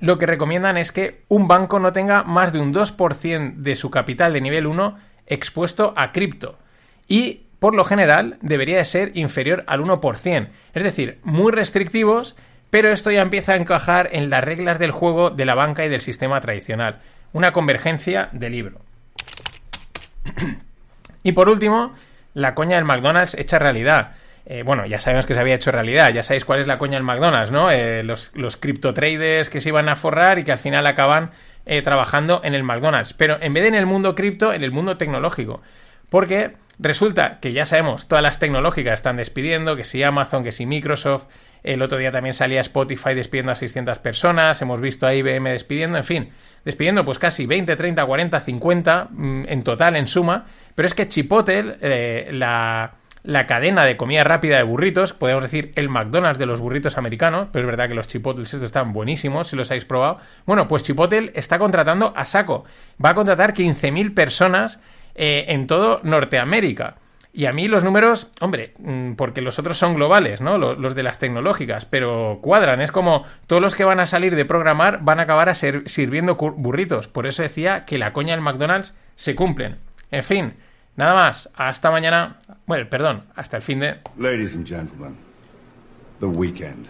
lo que recomiendan es que un banco no tenga más de un 2% de su capital de nivel 1 expuesto a cripto. Y por lo general debería de ser inferior al 1%. Es decir, muy restrictivos, pero esto ya empieza a encajar en las reglas del juego de la banca y del sistema tradicional. Una convergencia de libro. y por último, la coña del McDonald's hecha realidad. Eh, bueno, ya sabemos que se había hecho realidad, ya sabéis cuál es la coña del McDonald's, ¿no? Eh, los, los cripto traders que se iban a forrar y que al final acaban eh, trabajando en el McDonald's, pero en vez de en el mundo cripto, en el mundo tecnológico. Porque resulta que ya sabemos, todas las tecnológicas están despidiendo, que si Amazon, que si Microsoft, el otro día también salía Spotify despidiendo a 600 personas, hemos visto a IBM despidiendo, en fin, despidiendo pues casi 20, 30, 40, 50 en total, en suma, pero es que Chipotle, la la cadena de comida rápida de burritos, podemos decir el McDonald's de los burritos americanos, pero es verdad que los chipotles estos están buenísimos, si los habéis probado. Bueno, pues Chipotle está contratando a saco. Va a contratar 15.000 personas eh, en todo Norteamérica. Y a mí los números, hombre, mm, porque los otros son globales, ¿no? Los, de las tecnológicas, pero cuadran. Es como todos los que van a salir de programar van a acabar a ser, sirviendo burritos. Por eso decía que la coña del McDonald's se cumplen. En fin, Nada más, hasta mañana. Bueno, perdón, hasta el fin de. Ladies and gentlemen, the weekend.